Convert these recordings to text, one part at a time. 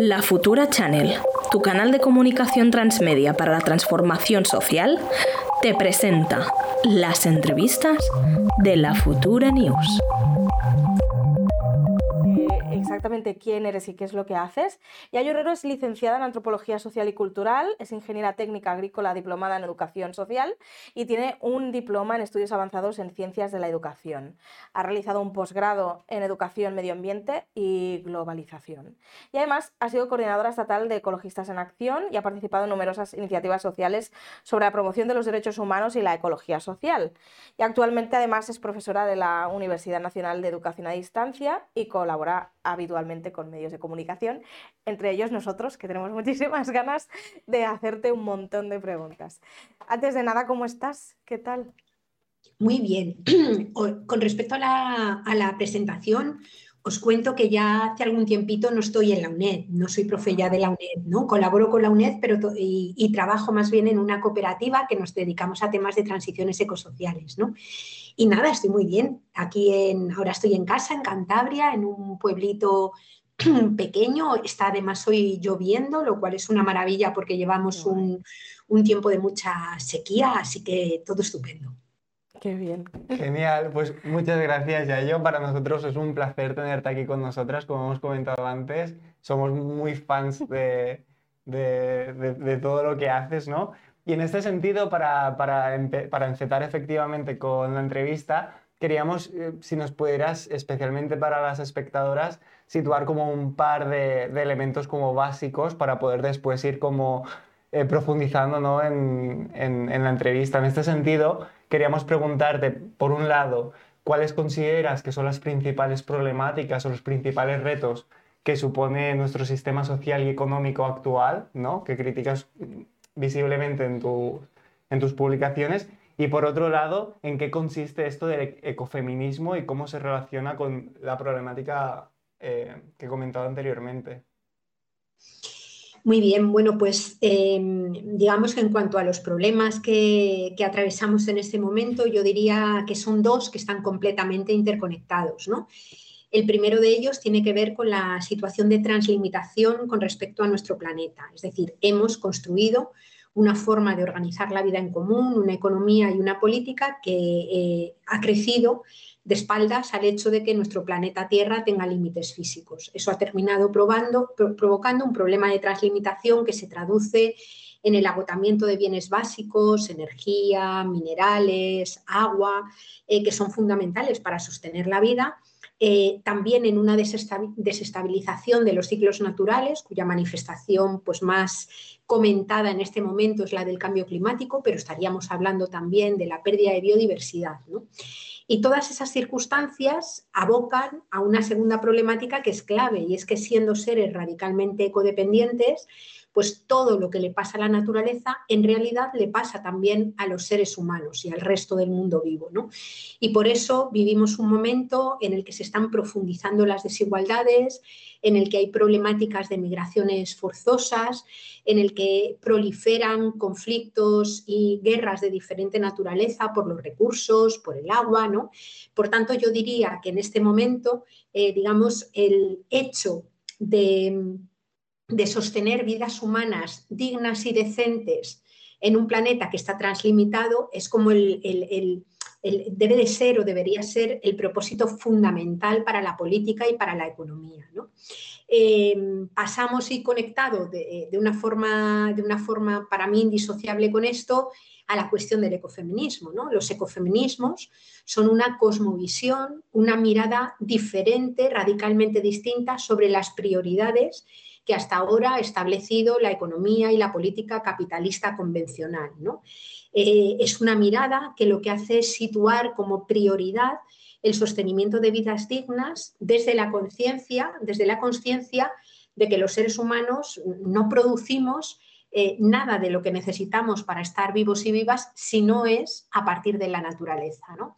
La Futura Channel, tu canal de comunicación transmedia para la transformación social, te presenta las entrevistas de la Futura News exactamente quién eres y qué es lo que haces. Yayo Herrero es licenciada en Antropología Social y Cultural, es ingeniera técnica agrícola diplomada en Educación Social y tiene un diploma en Estudios Avanzados en Ciencias de la Educación. Ha realizado un posgrado en Educación, Medio Ambiente y Globalización. Y además ha sido coordinadora estatal de Ecologistas en Acción y ha participado en numerosas iniciativas sociales sobre la promoción de los derechos humanos y la ecología social. Y actualmente además es profesora de la Universidad Nacional de Educación a Distancia y colabora habitualmente con medios de comunicación, entre ellos nosotros, que tenemos muchísimas ganas de hacerte un montón de preguntas. Antes de nada, ¿cómo estás? ¿Qué tal? Muy bien. Con respecto a la, presentación, os cuento que ya hace algún tiempito no estoy en la UNED, no soy profe ya de la UNED, ¿no? Colaboro con la UNED pero y, y, trabajo más bien en una cooperativa que nos dedicamos a temas de transiciones ecosociales, ¿no? Y nada, estoy muy bien. Aquí en, ahora estoy en casa, en Cantabria, en un pueblito pequeño. Está además hoy lloviendo, lo cual es una maravilla porque llevamos un, tiempo de mucha sequía, así que todo estupendo. Qué bien. Genial, pues muchas gracias, Yayo. Para nosotros es un placer tenerte aquí con nosotras, como hemos comentado antes. Somos muy fans de, de todo lo que haces, ¿no? Y en este sentido, para, para, para encetar efectivamente con la entrevista, queríamos, eh, si nos pudieras, especialmente para las espectadoras, situar como un par de, de elementos como básicos para poder después ir como eh, profundizando ¿no? en, en, la entrevista. En este sentido, queríamos preguntarte, por un lado, ¿cuáles consideras que son las principales problemáticas o los principales retos que supone nuestro sistema social y económico actual, ¿no? que criticas visiblemente en, en tus publicaciones. Y por otro lado, ¿en qué consiste esto del ecofeminismo y cómo se relaciona con la problemática eh, que he comentado anteriormente? Muy bien, bueno, pues em, digamos que en cuanto a los problemas que, atravesamos en este momento, yo diría que son dos que están completamente interconectados, ¿no? El primero de ellos tiene que ver con la situación de translimitación con respecto a nuestro planeta. Es decir, hemos construido una forma de organizar la vida en común, una economía y una política que eh, ha crecido de espaldas al hecho de que nuestro planeta Tierra tenga límites físicos. Eso ha terminado probando, provocando un problema de translimitación que se traduce en el agotamiento de bienes básicos, energía, minerales, agua, eh, que son fundamentales para sostener la vida eh, también en una desestabilización de los ciclos naturales, cuya manifestación pues, más comentada en este momento es la del cambio climático, pero estaríamos hablando también de la pérdida de biodiversidad. Y todas esas circunstancias abocan a una segunda problemática que es clave, y es que siendo seres radicalmente ecodependientes, pues todo lo que le pasa a la naturaleza en realidad le pasa también a los seres humanos y al resto del mundo vivo. ¿no? Y por eso vivimos un momento en el que se están profundizando las desigualdades, en el que hay problemáticas de migraciones forzosas, en el que proliferan conflictos y guerras de diferente naturaleza por los recursos, por el agua. ¿no? Por tanto, yo diría que en este momento, eh, digamos, el hecho de de sostener vidas humanas dignas y decentes en un planeta que está translimitado es como el, debe de ser o debería ser el propósito fundamental para la política y para la economía. Em, pasamos y conectado de, una forma, de una forma para mí indisociable con esto a la cuestión del ecofeminismo. Los ecofeminismos son una cosmovisión, una mirada diferente, radicalmente distinta sobre las prioridades que hasta ahora ha establecido la economía y la política capitalista convencional. ¿no? Eh, es una mirada que lo que hace es situar como prioridad el sostenimiento de vidas dignas desde la conciencia, desde la conciencia de que los seres humanos no producimos eh, nada de lo que necesitamos para estar vivos y vivas si no es a partir de la naturaleza. ¿no?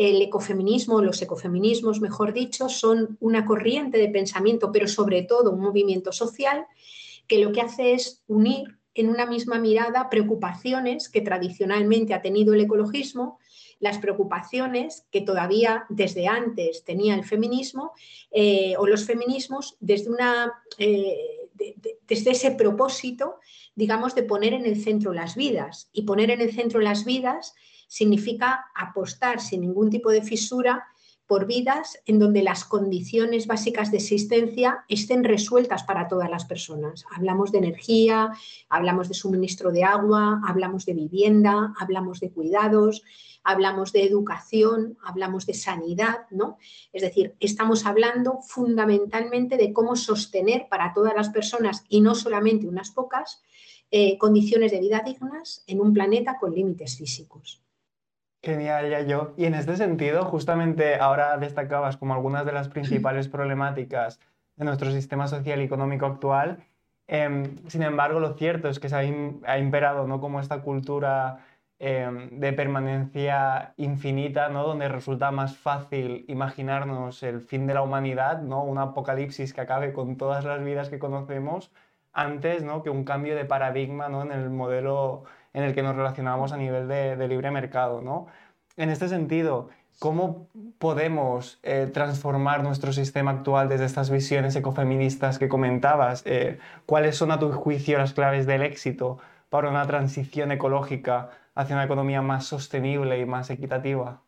El ecofeminismo, los ecofeminismos, mejor dicho, son una corriente de pensamiento, pero sobre todo un movimiento social que lo que hace es unir en una misma mirada preocupaciones que tradicionalmente ha tenido el ecologismo, las preocupaciones que todavía desde antes tenía el feminismo eh, o los feminismos desde, una, eh, desde ese propósito, digamos, de poner en el centro las vidas. Y poner en el centro las vidas significa apostar sin ningún tipo de fisura por vidas en donde las condiciones básicas de existencia estén resueltas para todas las personas. Hablamos de energía, hablamos de suministro de agua, hablamos de vivienda, hablamos de cuidados, hablamos de educación, hablamos de sanidad, ¿no? Es decir, estamos hablando fundamentalmente de cómo sostener para todas las personas y no solamente unas pocas eh, condiciones de vida dignas en un planeta con límites físicos. Genial, ya yo. Y en este sentido, justamente ahora destacabas como algunas de las principales problemáticas de nuestro sistema social y económico actual. Em, sin embargo, lo cierto es que se ha, imperado ¿no? como esta cultura em, de permanencia infinita, ¿no? donde resulta más fácil imaginarnos el fin de la humanidad, ¿no? un apocalipsis que acabe con todas las vidas que conocemos, antes ¿no? que un cambio de paradigma ¿no? en el modelo en el que nos relacionamos a nivel de, libre mercado. ¿no? En este sentido, ¿cómo podemos eh, transformar nuestro sistema actual desde estas visiones ecofeministas que comentabas? Eh, ¿Cuáles son, a tu juicio, las claves del éxito para una transición ecológica hacia una economía más sostenible y más equitativa?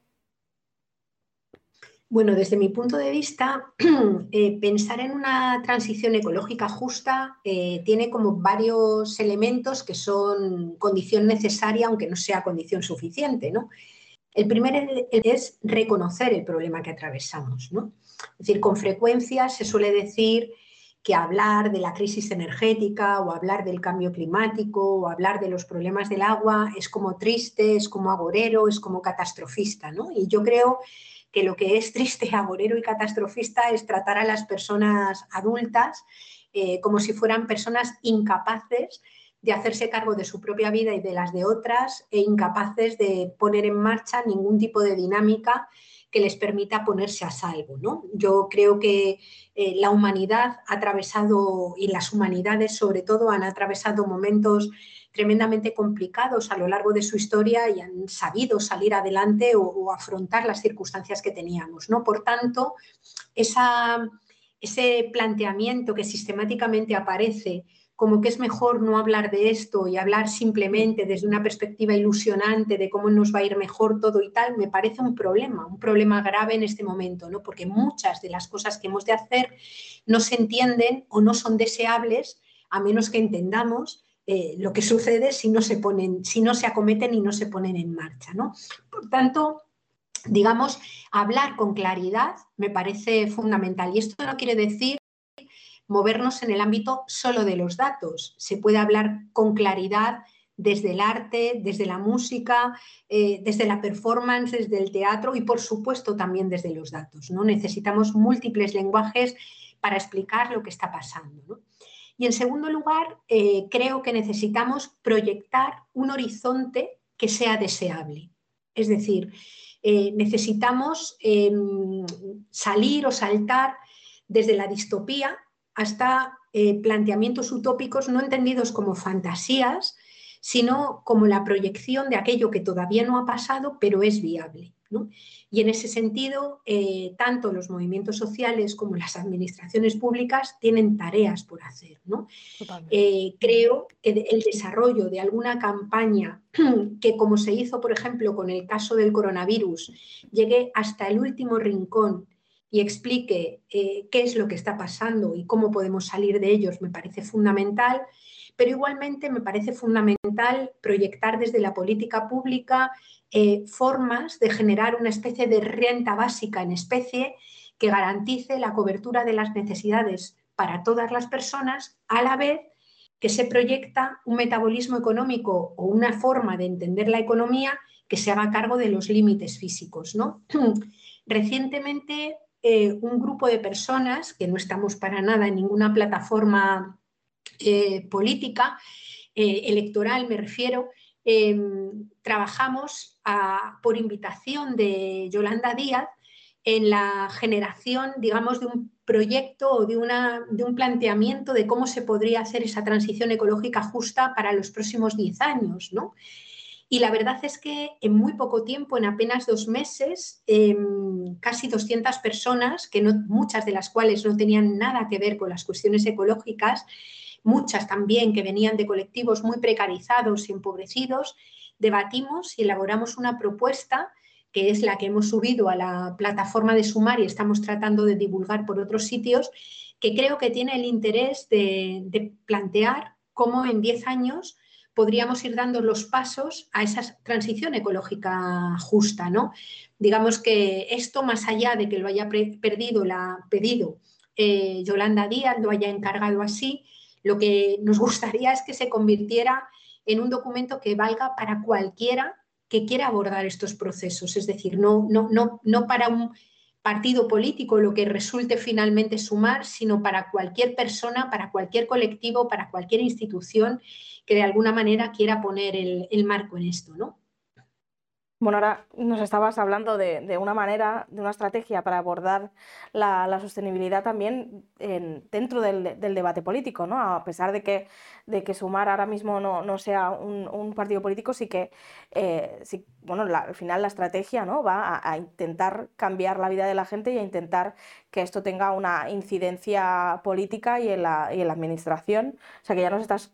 Bueno, desde mi punto de vista, eh, pensar en una transición ecológica justa eh, tiene como varios elementos que son condición necesaria, aunque no sea condición suficiente. ¿no? El primero es reconocer el problema que atravesamos. ¿no? Es decir, con frecuencia se suele decir que hablar de la crisis energética o hablar del cambio climático o hablar de los problemas del agua es como triste, es como agorero, es como catastrofista. ¿no? Y yo creo que lo que es triste, agorero y catastrofista es tratar a las personas adultas eh, como si fueran personas incapaces de hacerse cargo de su propia vida y de las de otras e incapaces de poner en marcha ningún tipo de dinámica que les permita ponerse a salvo. ¿no? Yo creo que eh, la humanidad ha atravesado, y las humanidades sobre todo, han atravesado momentos tremendamente complicados a lo largo de su historia y han sabido salir adelante o, afrontar las circunstancias que teníamos. ¿no? Por tanto, ese planteamiento que sistemáticamente aparece como que es mejor no hablar de esto y hablar simplemente desde una perspectiva ilusionante de cómo nos va a ir mejor todo y tal, me parece un problema, un problema grave en este momento, ¿no? porque muchas de las cosas que hemos de hacer no se entienden o no son deseables a menos que entendamos eh, lo que sucede si no se ponen, si no se acometen y no se ponen en marcha. ¿no? Por tanto, digamos, hablar con claridad me parece fundamental. Y esto no quiere decir movernos en el ámbito solo de los datos. Se puede hablar con claridad desde el arte, desde la música, eh, desde la performance, desde el teatro y por supuesto también desde los datos. ¿no? Necesitamos múltiples lenguajes para explicar lo que está pasando. ¿no? Y en segundo lugar, eh, creo que necesitamos proyectar un horizonte que sea deseable. Es decir, eh, necesitamos em, salir o saltar desde la distopía hasta eh, planteamientos utópicos no entendidos como fantasías, sino como la proyección de aquello que todavía no ha pasado, pero es viable. Y en ese sentido, eh, tanto los movimientos sociales como las administraciones públicas tienen tareas por hacer. Eh, creo que el desarrollo de alguna campaña que, como se hizo, por ejemplo, con el caso del coronavirus, llegue hasta el último rincón y explique eh, qué es lo que está pasando y cómo podemos salir de ellos, me parece fundamental pero igualmente me parece fundamental proyectar desde la política pública eh, formas de generar una especie de renta básica en especie que garantice la cobertura de las necesidades para todas las personas, a la vez que se proyecta un metabolismo económico o una forma de entender la economía que se haga cargo de los límites físicos. ¿no? Recientemente, eh, un grupo de personas, que no estamos para nada en ninguna plataforma eh, política, electoral me refiero, Em, trabajamos por invitación de Yolanda Díaz en la generación, digamos, de un proyecto o de, de, un planteamiento de cómo se podría hacer esa transición ecológica justa para los próximos 10 años. Y la verdad es que en muy poco tiempo, en apenas dos meses, em, casi 200 personas, que no, muchas de las cuales no tenían nada que ver con las cuestiones ecológicas, muchas también que venían de colectivos muy precarizados y empobrecidos, debatimos y elaboramos una propuesta que es la que hemos subido a la plataforma de Sumar y estamos tratando de divulgar por otros sitios, que creo que tiene el interés de, plantear cómo en 10 años podríamos ir dando los pasos a esa transición ecológica justa, ¿no? Digamos que esto, más allá de que lo haya perdido, la pedido eh, Yolanda Díaz, lo haya encargado así, lo que nos gustaría es que se convirtiera en un documento que valga para cualquiera que quiera abordar estos procesos, es decir, no, no, no, no para un partido político lo que resulte finalmente sumar, sino para cualquier persona, para cualquier colectivo, para cualquier institución que de alguna manera quiera poner el, el marco en esto, ¿no? Bueno, ahora nos estabas hablando de, una manera, de una estrategia para abordar la, sostenibilidad también dentro del, debate político, ¿no? A pesar de que, de que Sumar ahora mismo no, sea un, partido político, sí que, eh, bueno, al final la estrategia ¿no? va a, intentar cambiar la vida de la gente y a intentar que esto tenga una incidencia política y en la, y en la administración. O sea, que ya nos estás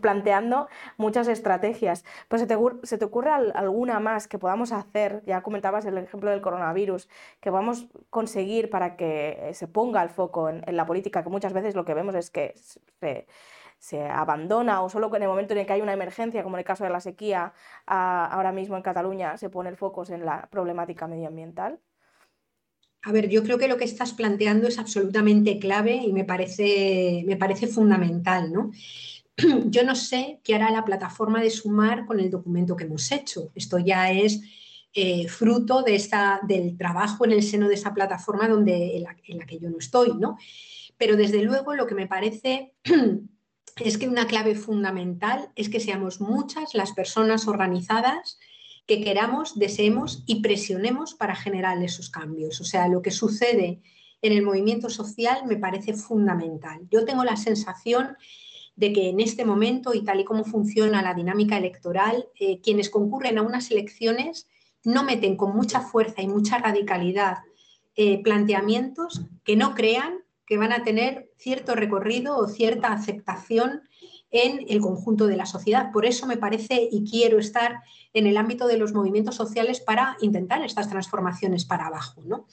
planteando muchas estrategias. Pues se te, ocurre alguna más que podamos hacer, ya comentabas el ejemplo del coronavirus, que vamos a conseguir para que se ponga el foco en, la política, que muchas veces lo que vemos es que se, abandona o solo en el momento en el que hay una emergencia, como en el caso de la sequía, ahora mismo en Cataluña se pone el foco en la problemática medioambiental. A ver, yo creo que lo que estás planteando es absolutamente clave y me parece, me parece fundamental, ¿no? yo no sé qué hará la plataforma de Sumar con el documento que hemos hecho. Esto ya es eh, fruto de esta, del trabajo en el seno de esa plataforma donde, en, la, que yo no estoy, ¿no? Pero desde luego lo que me parece es que una clave fundamental es que seamos muchas las personas organizadas que queramos, deseemos y presionemos para generar esos cambios. O sea, lo que sucede en el movimiento social me parece fundamental. Yo tengo la sensación de que en este momento y tal y como funciona la dinámica electoral, eh, quienes concurren a unas elecciones no meten con mucha fuerza y mucha radicalidad eh, planteamientos que no crean que van a tener cierto recorrido o cierta aceptación en el conjunto de la sociedad. Por eso me parece y quiero estar en el ámbito de los movimientos sociales para intentar estas transformaciones para abajo. ¿no?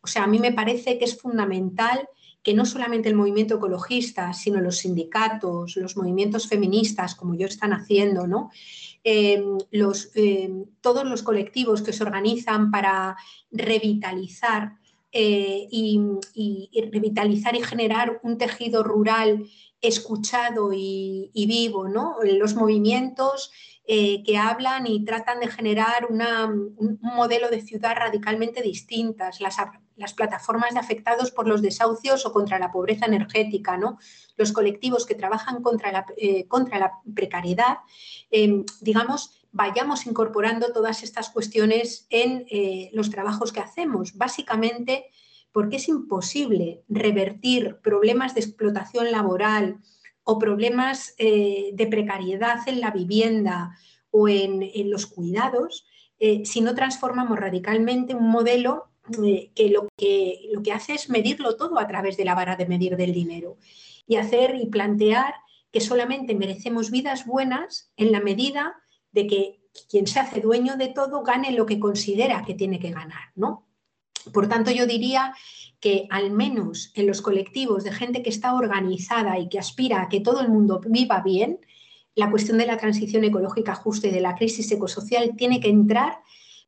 O sea, a mí me parece que es fundamental que no solamente el movimiento ecologista, sino los sindicatos, los movimientos feministas, como yo están haciendo, ¿no? Eh, los, eh, todos los colectivos que se organizan para revitalizar eh, y, revitalizar y generar un tejido rural escuchado y, vivo, ¿no? Los movimientos que hablan y tratan de generar un modelo de ciudad radicalmente distintas, las, las plataformas de afectados por los desahucios o contra la pobreza energética, ¿no? los colectivos que trabajan contra la, eh, contra la precariedad, em, digamos, vayamos incorporando todas estas cuestiones en eh, los trabajos que hacemos, básicamente porque es imposible revertir problemas de explotación laboral o problemas eh, de precariedad en la vivienda o en, en los cuidados si no transformamos radicalmente un modelo eh, que, lo que lo que hace es medirlo todo a través de la vara de medir del dinero y hacer y plantear que solamente merecemos vidas buenas en la medida de que quien se hace dueño de todo gane lo que considera que tiene que ganar, ¿no? Por tanto, yo diría que al menos en los colectivos de gente que está organizada y que aspira a que todo el mundo viva bien, la cuestión de la transición ecológica justa y de la crisis ecosocial tiene que entrar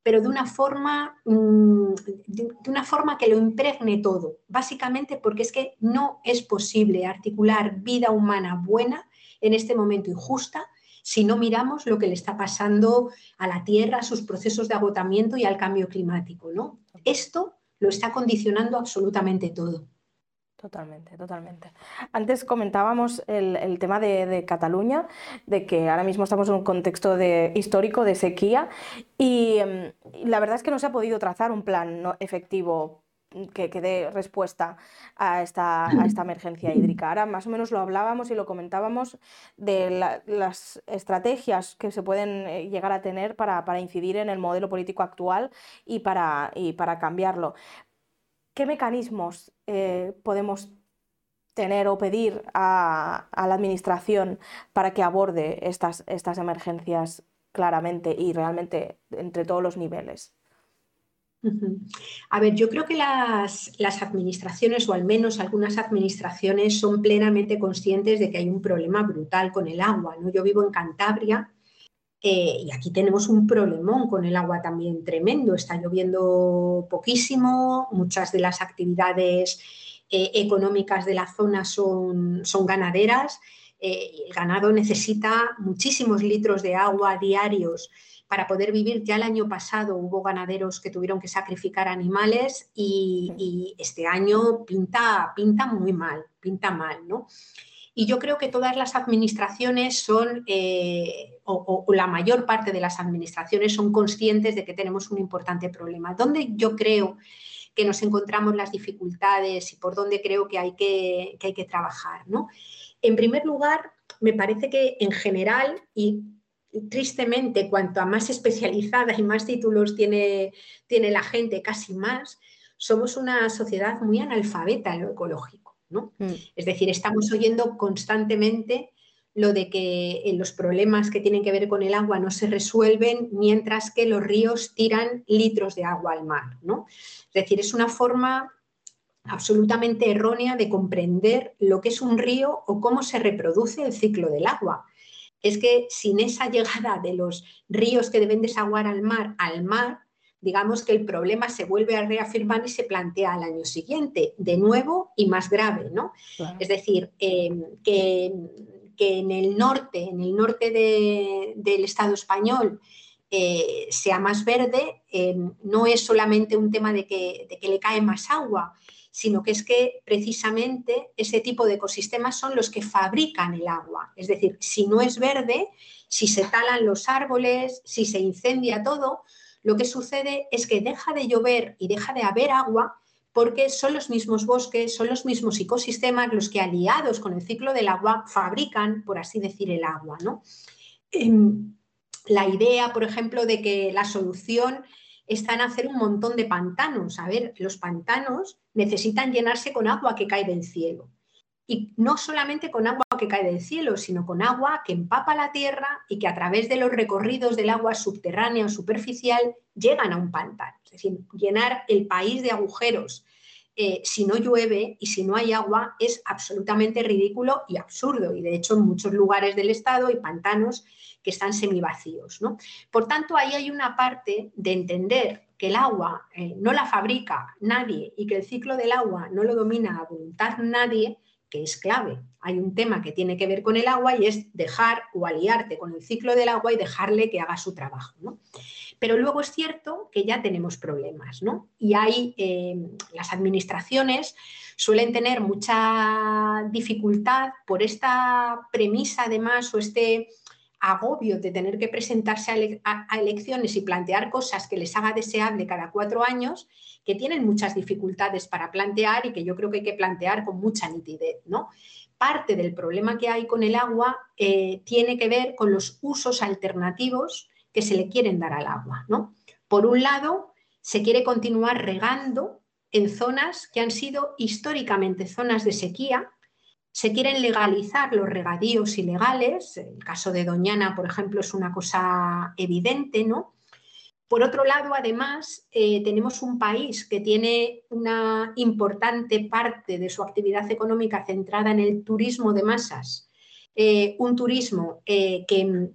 pero de una forma, mm, de una forma que lo impregne todo, básicamente porque es que no es posible articular vida humana buena en este momento injusta si no miramos lo que le está pasando a la Tierra, a sus procesos de agotamiento y al cambio climático. ¿no? Esto lo está condicionando absolutamente todo. Totalmente, totalmente. Antes comentábamos el, tema de, Cataluña, de que ahora mismo estamos en un contexto de, histórico de sequía y, em, la verdad es que no se ha podido trazar un plan efectivo que, dé respuesta a esta, a esta, emergencia hídrica. Ahora más o menos lo hablábamos y lo comentábamos de las estrategias que se pueden eh, llegar a tener para, incidir en el modelo político actual y para, y para cambiarlo. ¿Qué mecanismos eh, podemos tener o pedir a, a, la Administración para que aborde estas, estas emergencias claramente y realmente entre todos los niveles? A ver, yo creo que las, administraciones, o al menos algunas administraciones, son plenamente conscientes de que hay un problema brutal con el agua. ¿no? Yo vivo en Cantabria eh, y aquí tenemos un problemón con el agua también tremendo. Está lloviendo poquísimo, muchas de las actividades eh, económicas de la zona son, son ganaderas. Eh, el ganado necesita muchísimos litros de agua diarios para poder vivir. Ya el año pasado hubo ganaderos que tuvieron que sacrificar animales y, este año pinta, pinta muy mal, pinta mal, ¿no? Y yo creo que todas las administraciones son, eh, o, la mayor parte de las administraciones son conscientes de que tenemos un importante problema. ¿Dónde yo creo que nos encontramos las dificultades y por dónde creo que hay que, que hay que trabajar? ¿no? En primer lugar, me parece que en general, y tristemente, cuanto a más especializada y más títulos tiene, tiene la gente, casi más, somos una sociedad muy analfabeta en lo ecológico. ¿no? Mm. Es decir, estamos oyendo constantemente lo de que eh, los problemas que tienen que ver con el agua no se resuelven mientras que los ríos tiran litros de agua al mar. ¿no? Es decir, es una forma absolutamente errónea de comprender lo que es un río o cómo se reproduce el ciclo del agua es que sin esa llegada de los ríos que deben desaguar al mar al mar, digamos que el problema se vuelve a reafirmar y se plantea al año siguiente, de nuevo y más grave, ¿no? Es decir, em, que, en el norte, en el norte del Estado español, eh, sea más verde, em, no es solamente un tema de que, de que le cae más agua, sino que es que precisamente ese tipo de ecosistemas son los que fabrican el agua. Es decir, si no es verde, si se talan los árboles, si se incendia todo, lo que sucede es que deja de llover y deja de haber agua porque son los mismos bosques, son los mismos ecosistemas los que aliados con el ciclo del agua fabrican, por así decir, el agua. ¿no? Em, la idea, por ejemplo, de que la solución está en hacer un montón de pantanos. A ver, los pantanos necesitan llenarse con agua que cae del cielo. Y no solamente con agua que cae del cielo, sino con agua que empapa la tierra y que a través de los recorridos del agua subterránea o superficial llegan a un pantano. Es decir, llenar el país de agujeros eh, si no llueve y si no hay agua es absolutamente ridículo y absurdo. Y de hecho en muchos lugares del estado hay pantanos que están semivacíos. ¿no? Por tanto, ahí hay una parte de entender que el agua eh, no la fabrica nadie y que el ciclo del agua no lo domina a voluntad nadie, que es clave. Hay un tema que tiene que ver con el agua y es dejar o aliarte con el ciclo del agua y dejarle que haga su trabajo. ¿no? Pero luego es cierto que ya tenemos problemas, ¿no? Y hay eh, las administraciones suelen tener mucha dificultad por esta premisa además o este agobio de tener que presentarse a, elecciones y plantear cosas que les haga deseable cada cuatro años, que tienen muchas dificultades para plantear y que yo creo que hay que plantear con mucha nitidez. ¿no? Parte del problema que hay con el agua eh, tiene que ver con los usos alternativos que se le quieren dar al agua. ¿no? Por un lado, se quiere continuar regando en zonas que han sido históricamente zonas de sequía, se quieren legalizar los regadíos ilegales, el caso de Doñana, por ejemplo, es una cosa evidente, ¿no? Por otro lado, además, eh, tenemos un país que tiene una importante parte de su actividad económica centrada en el turismo de masas, eh, un turismo eh, que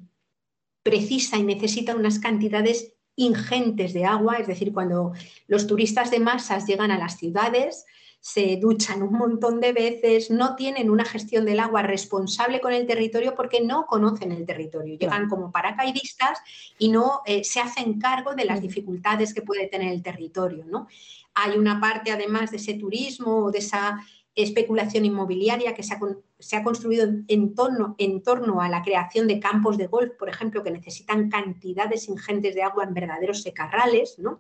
precisa y necesita unas cantidades ingentes de agua, es decir, cuando los turistas de masas llegan a las ciudades, se duchan un montón de veces, no tienen una gestión del agua responsable con el territorio porque no conocen el territorio. Llegan como paracaidistas y no eh, se hacen cargo de las dificultades que puede tener el territorio. ¿no? Hay una parte, además de ese turismo o de esa especulación inmobiliaria que se ha, construido en torno, en torno, a la creación de campos de golf, por ejemplo, que necesitan cantidades ingentes de agua en verdaderos secarrales. ¿no?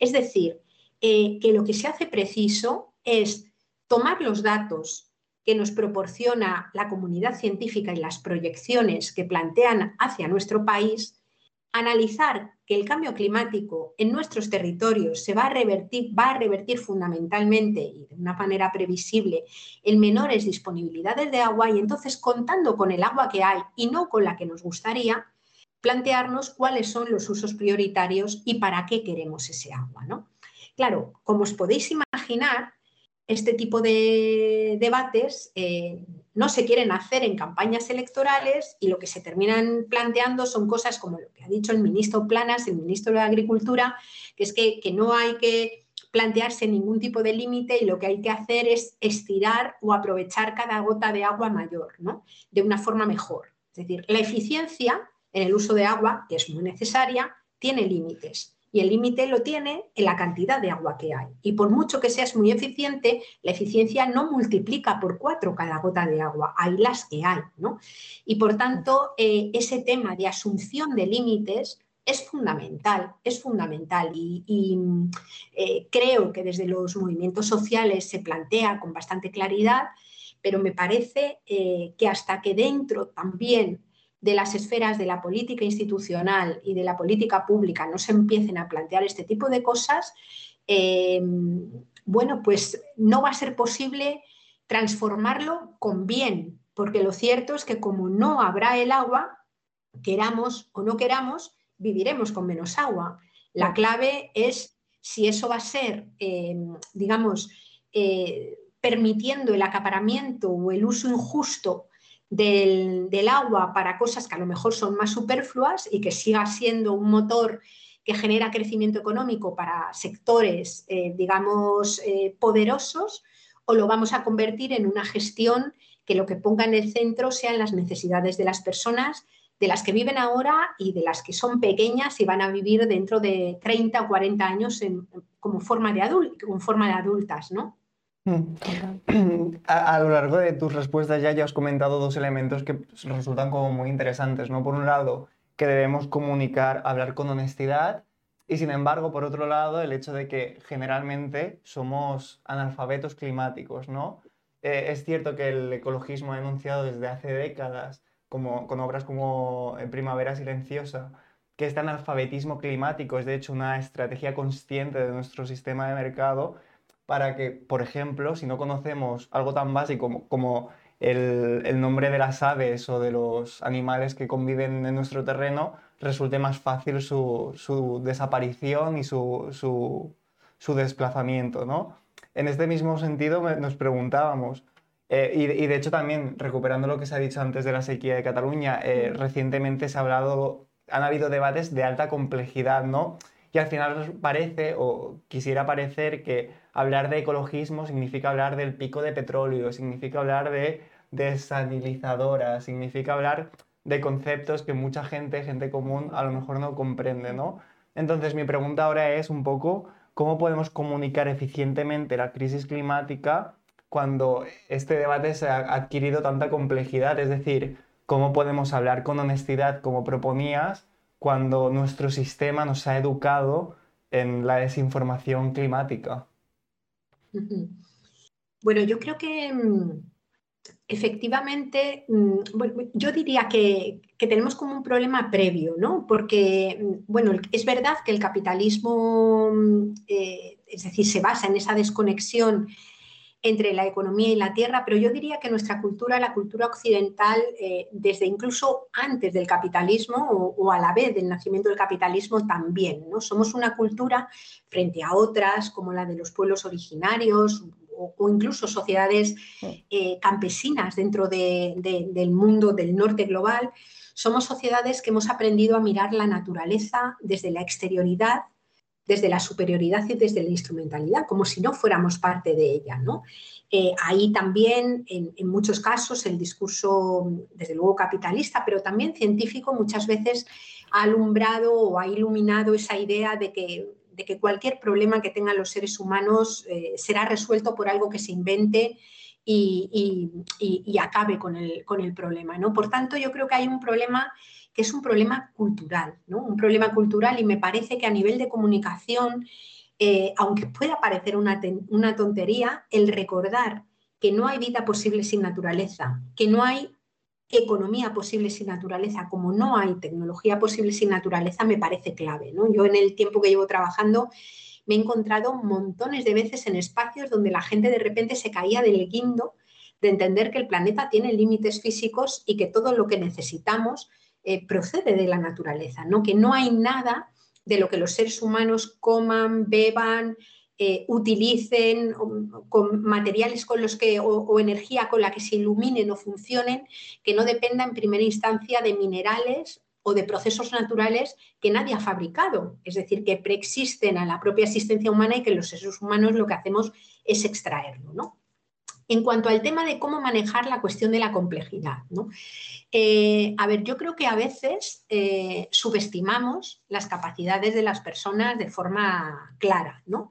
Es decir, eh, que lo que se hace preciso es tomar los datos que nos proporciona la comunidad científica y las proyecciones que plantean hacia nuestro país, analizar que el cambio climático en nuestros territorios se va a revertir, va a revertir fundamentalmente y de una manera previsible en menores disponibilidades de agua y entonces contando con el agua que hay y no con la que nos gustaría, plantearnos cuáles son los usos prioritarios y para qué queremos ese agua. ¿no? Claro, como os podéis imaginar, este tipo de debates eh, no se quieren hacer en campañas electorales y lo que se terminan planteando son cosas como lo que ha dicho el ministro Planas, el ministro de Agricultura, que es que, no hay que plantearse ningún tipo de límite y lo que hay que hacer es estirar o aprovechar cada gota de agua mayor, ¿no? De una forma mejor. Es decir, la eficiencia en el uso de agua, que es muy necesaria, tiene límites y el límite lo tiene en la cantidad de agua que hay. Y por mucho que seas muy eficiente, la eficiencia no multiplica por cuatro cada gota de agua, hay las que hay. ¿no? Y por tanto, eh, ese tema de asunción de límites es fundamental, es fundamental y, eh, creo que desde los movimientos sociales se plantea con bastante claridad, pero me parece eh, que hasta que dentro también de las esferas de la política institucional y de la política pública no se empiecen a plantear este tipo de cosas, eh, bueno, pues no va a ser posible transformarlo con bien, porque lo cierto es que como no habrá el agua, queramos o no queramos, viviremos con menos agua. La clave es si eso va a ser, eh, digamos, eh, permitiendo el acaparamiento o el uso injusto del, agua para cosas que a lo mejor son más superfluas y que siga siendo un motor que genera crecimiento económico para sectores, eh, digamos, eh, poderosos, o lo vamos a convertir en una gestión que lo que ponga en el centro sean las necesidades de las personas, de las que viven ahora y de las que son pequeñas y van a vivir dentro de 30 o 40 años como, forma de como forma de adultas, ¿no? Mm. A, lo largo de tus respuestas ya, ya has comentado dos elementos que resultan como muy interesantes, ¿no? Por un lado, que debemos comunicar, hablar con honestidad y sin embargo, por otro lado, el hecho de que generalmente somos analfabetos climáticos, ¿no? Eh, es cierto que el ecologismo ha denunciado desde hace décadas, como, con obras como Primavera Silenciosa, que este analfabetismo climático es de hecho una estrategia consciente de nuestro sistema de mercado para que, por ejemplo, si no conocemos algo tan básico como, el, nombre de las aves o de los animales que conviven en nuestro terreno, resulte más fácil su, desaparición y su, desplazamiento. ¿no? En este mismo sentido nos preguntábamos, eh, y, de hecho también, recuperando lo que se ha dicho antes de la sequía de Cataluña, eh, recientemente se ha hablado, han habido debates de alta complejidad, ¿no? Y al final parece, o quisiera parecer, que hablar de ecologismo significa hablar del pico de petróleo, significa hablar de desalinizadoras, significa hablar de conceptos que mucha gente, gente común, a lo mejor no comprende, ¿no? Entonces mi pregunta ahora es un poco cómo podemos comunicar eficientemente la crisis climática cuando este debate se ha adquirido tanta complejidad, es decir, cómo podemos hablar con honestidad como proponías cuando nuestro sistema nos ha educado en la desinformación climática. Bueno, yo creo que mm, efectivamente, mm, yo diría que, tenemos como un problema previo, ¿no? Porque, mm, bueno, es verdad que el capitalismo, eh, es decir, se basa en esa desconexión entre la economía y la tierra, pero yo diría que nuestra cultura, la cultura occidental, eh, desde incluso antes del capitalismo o, a la vez del nacimiento del capitalismo también, ¿no? Somos una cultura frente a otras, como la de los pueblos originarios o, incluso sociedades eh, campesinas dentro del mundo del norte global, somos sociedades que hemos aprendido a mirar la naturaleza desde la exterioridad desde la superioridad y desde la instrumentalidad, como si no fuéramos parte de ella. ¿no? Eh, ahí también, en, muchos casos, el discurso, desde luego capitalista, pero también científico, muchas veces ha alumbrado o ha iluminado esa idea de que, de que cualquier problema que tengan los seres humanos eh, será resuelto por algo que se invente y, y, acabe con el, con el problema. ¿no? Por tanto, yo creo que hay un problema que es un problema cultural, ¿no? Un problema cultural y me parece que a nivel de comunicación eh, aunque pueda parecer una, una tontería, el recordar que no hay vida posible sin naturaleza, que no hay economía posible sin naturaleza, como no hay tecnología posible sin naturaleza, me parece clave. ¿no? Yo en el tiempo que llevo trabajando me he encontrado montones de veces en espacios donde la gente de repente se caía del guindo de entender que el planeta tiene límites físicos y que todo lo que necesitamos eh, procede de la naturaleza, ¿no? que no hay nada de lo que los seres humanos coman, beban, eh, utilicen con materiales con los que o, energía con la que se iluminen o funcionen, que no dependa en primera instancia de minerales o de procesos naturales que nadie ha fabricado, es decir, que preexisten a la propia existencia humana y que los seres humanos lo que hacemos es extraerlo. ¿no? En cuanto al tema de cómo manejar la cuestión de la complejidad, eh, a ver, yo creo que a veces eh, subestimamos las capacidades de las personas de forma clara, ¿no?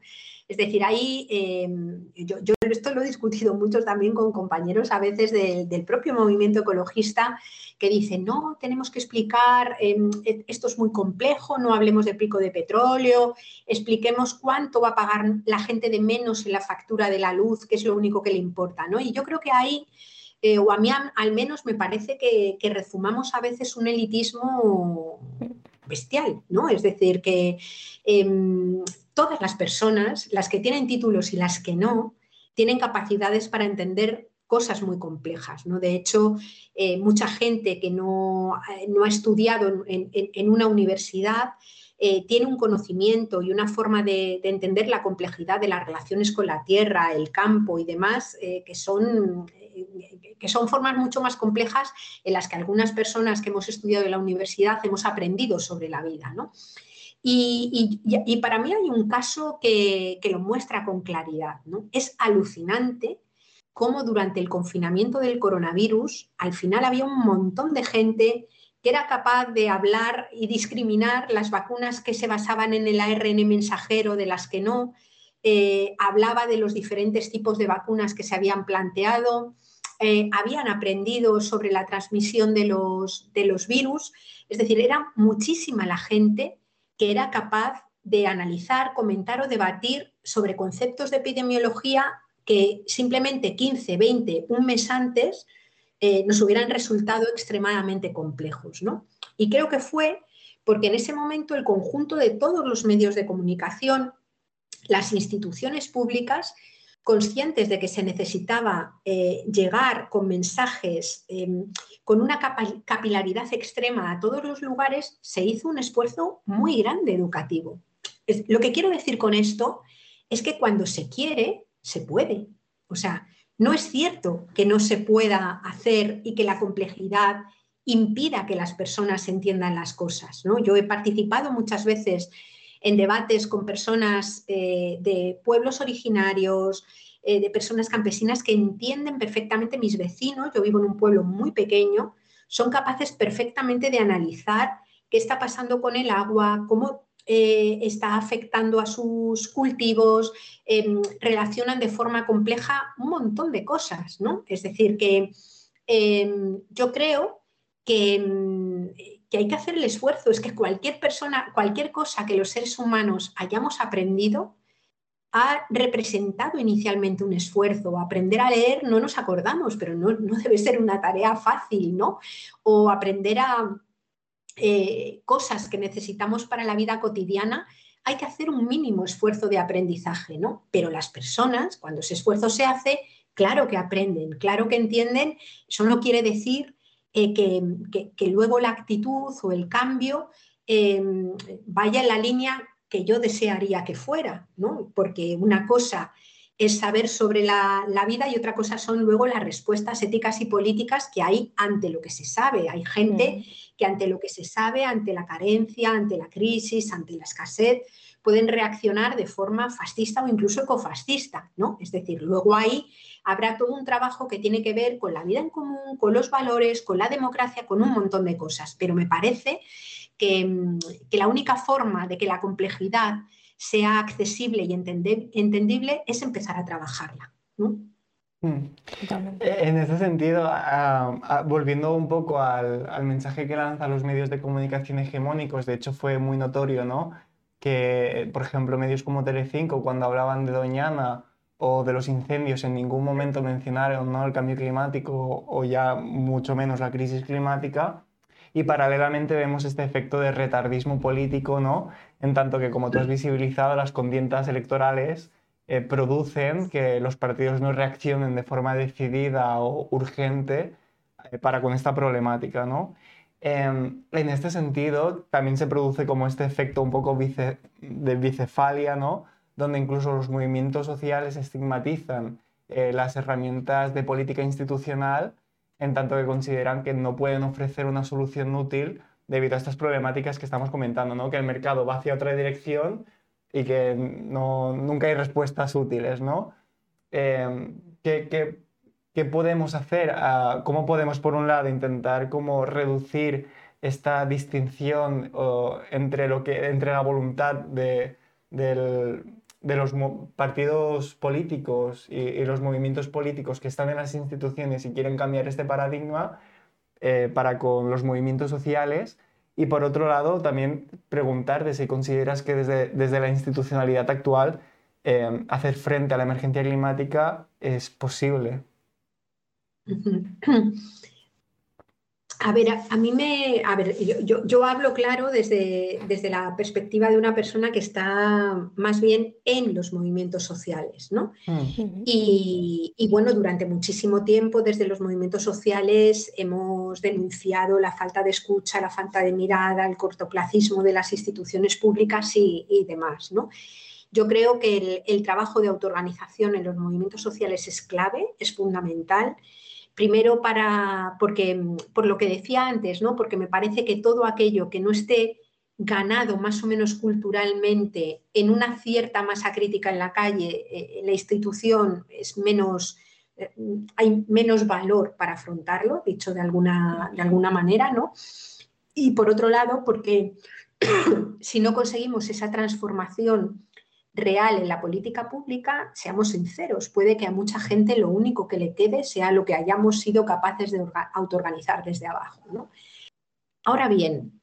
Es decir, ahí em, yo, esto lo he discutido mucho también con compañeros a veces del propio movimiento ecologista que dicen, no, tenemos que explicar, em, e, esto es muy complejo, no hablemos de pico de petróleo, expliquemos cuánto va a pagar la gente de menos en la factura de la luz, que es lo único que le importa. ¿no? Y yo creo que ahí, eh, o a mí al menos me parece que, que rezumamos a veces un elitismo bestial, ¿no? Es decir, que em, todas las personas, las que tienen títulos y las que no, tienen capacidades para entender cosas muy complejas. ¿no? De hecho, eh, mucha gente que no, ha estudiado en, una universidad eh, tiene un conocimiento y una forma de, entender la complejidad de las relaciones con la tierra, el campo y demás, eh, que, son, que son formas mucho más complejas en las que algunas personas que hemos estudiado en la universidad hemos aprendido sobre la vida. ¿no? Y, para mí hay un caso que, lo muestra con claridad. ¿no? Es alucinante cómo durante el confinamiento del coronavirus, al final había un montón de gente que era capaz de hablar y discriminar las vacunas que se basaban en el ARN mensajero de las que no, eh, hablaba de los diferentes tipos de vacunas que se habían planteado, eh, habían aprendido sobre la transmisión de los, de los virus, es decir, era muchísima la gente que era capaz de analizar, comentar o debatir sobre conceptos de epidemiología que simplemente 15, 20, un mes antes eh, nos hubieran resultado extremadamente complejos. ¿no? Y creo que fue porque en ese momento el conjunto de todos los medios de comunicación, las instituciones públicas, conscientes de que se necesitaba eh, llegar con mensajes em, con una capilaridad extrema a todos los lugares, se hizo un esfuerzo muy grande educativo. lo que quiero decir con esto es que cuando se quiere, se puede. O sea, no es cierto que no se pueda hacer y que la complejidad impida que las personas entiendan las cosas. ¿no? Yo he participado muchas veces en debates con personas eh, de pueblos originarios, eh, de personas campesinas que entienden perfectamente mis vecinos, yo vivo en un pueblo muy pequeño, son capaces perfectamente de analizar qué está pasando con el agua, cómo eh, está afectando a sus cultivos, em, relacionan de forma compleja un montón de cosas, ¿no? Es decir, que em, yo creo que em, que hay que hacer el esfuerzo, es que cualquier persona, cualquier cosa que los seres humanos hayamos aprendido, ha representado inicialmente un esfuerzo. Aprender a leer no nos acordamos, pero no, debe ser una tarea fácil, ¿no? O aprender a eh, cosas que necesitamos para la vida cotidiana, hay que hacer un mínimo esfuerzo de aprendizaje, ¿no? Pero las personas, cuando ese esfuerzo se hace, claro que aprenden, claro que entienden, eso no quiere decir eh, que, luego la actitud o el cambio em, vaya en la línea que yo desearía que fuera, ¿no? Porque una cosa es saber sobre la, vida y otra cosa son luego las respuestas éticas y políticas que hay ante lo que se sabe. Hay gente que ante lo que se sabe, ante la carencia, ante la crisis, ante la escasez, pueden reaccionar de forma fascista o incluso ecofascista, ¿no? Es decir, luego ahí habrá todo un trabajo que tiene que ver con la vida en común, con los valores, con la democracia, con un montón de cosas. Pero me parece que, la única forma de que la complejidad sea accesible y entendible es empezar a trabajarla. Hmm. En ese sentido, volviendo un poco al, al, mensaje que lanzan los medios de comunicación hegemónicos, de hecho fue muy notorio, ¿no? que, por ejemplo, medios como Telecinco, cuando hablaban de Doñana o de los incendios, en ningún momento mencionaron ¿no? el cambio climático o ya mucho menos la crisis climática. Y paralelamente vemos este efecto de retardismo político, ¿no? En tanto que, como tú has visibilizado, las contiendas electorales eh, producen que los partidos no reaccionen de forma decidida o urgente eh, para con esta problemática, ¿no? Em, en este sentido, también se produce como este efecto un poco de bicefalia, ¿no? Donde incluso los movimientos sociales estigmatizan eh, las herramientas de política institucional en tanto que consideran que no pueden ofrecer una solución útil debido a estas problemáticas que estamos comentando, ¿no? Que el mercado va hacia otra dirección y que no, nunca hay respuestas útiles, ¿no? Em, ¿qué, qué, qué, podemos hacer? Ah, ¿Cómo podemos, por un lado, intentar como reducir esta distinción entre, lo que, entre la voluntad de, del, de los partidos políticos y, los movimientos políticos que están en las instituciones y quieren cambiar este paradigma eh, para con los movimientos sociales? Y por otro lado, también preguntarte si consideras que desde, desde la institucionalidad actual eh, hacer frente a la emergencia climática es posible. A ver, a, mí me. A ver, yo, hablo claro desde, desde, la perspectiva de una persona que está más bien en los movimientos sociales, ¿no? Mm. Y, bueno, durante muchísimo tiempo, desde los movimientos sociales, hemos denunciado la falta de escucha, la falta de mirada, el cortoplacismo de las instituciones públicas y, demás, ¿no? Yo creo que el, el trabajo de autoorganización en los movimientos sociales es clave, es fundamental. Primero para, porque, por lo que decía antes, ¿no? porque me parece que todo aquello que no esté ganado más o menos culturalmente en una cierta masa crítica en la calle, eh, en la institución es menos, eh, hay menos valor para afrontarlo, dicho de alguna, de alguna manera, ¿no? Y por otro lado, porque si no conseguimos esa transformación real en la política pública, seamos sinceros, puede que a mucha gente lo único que le quede sea lo que hayamos sido capaces de autoorganizar desde abajo. Ahora bien,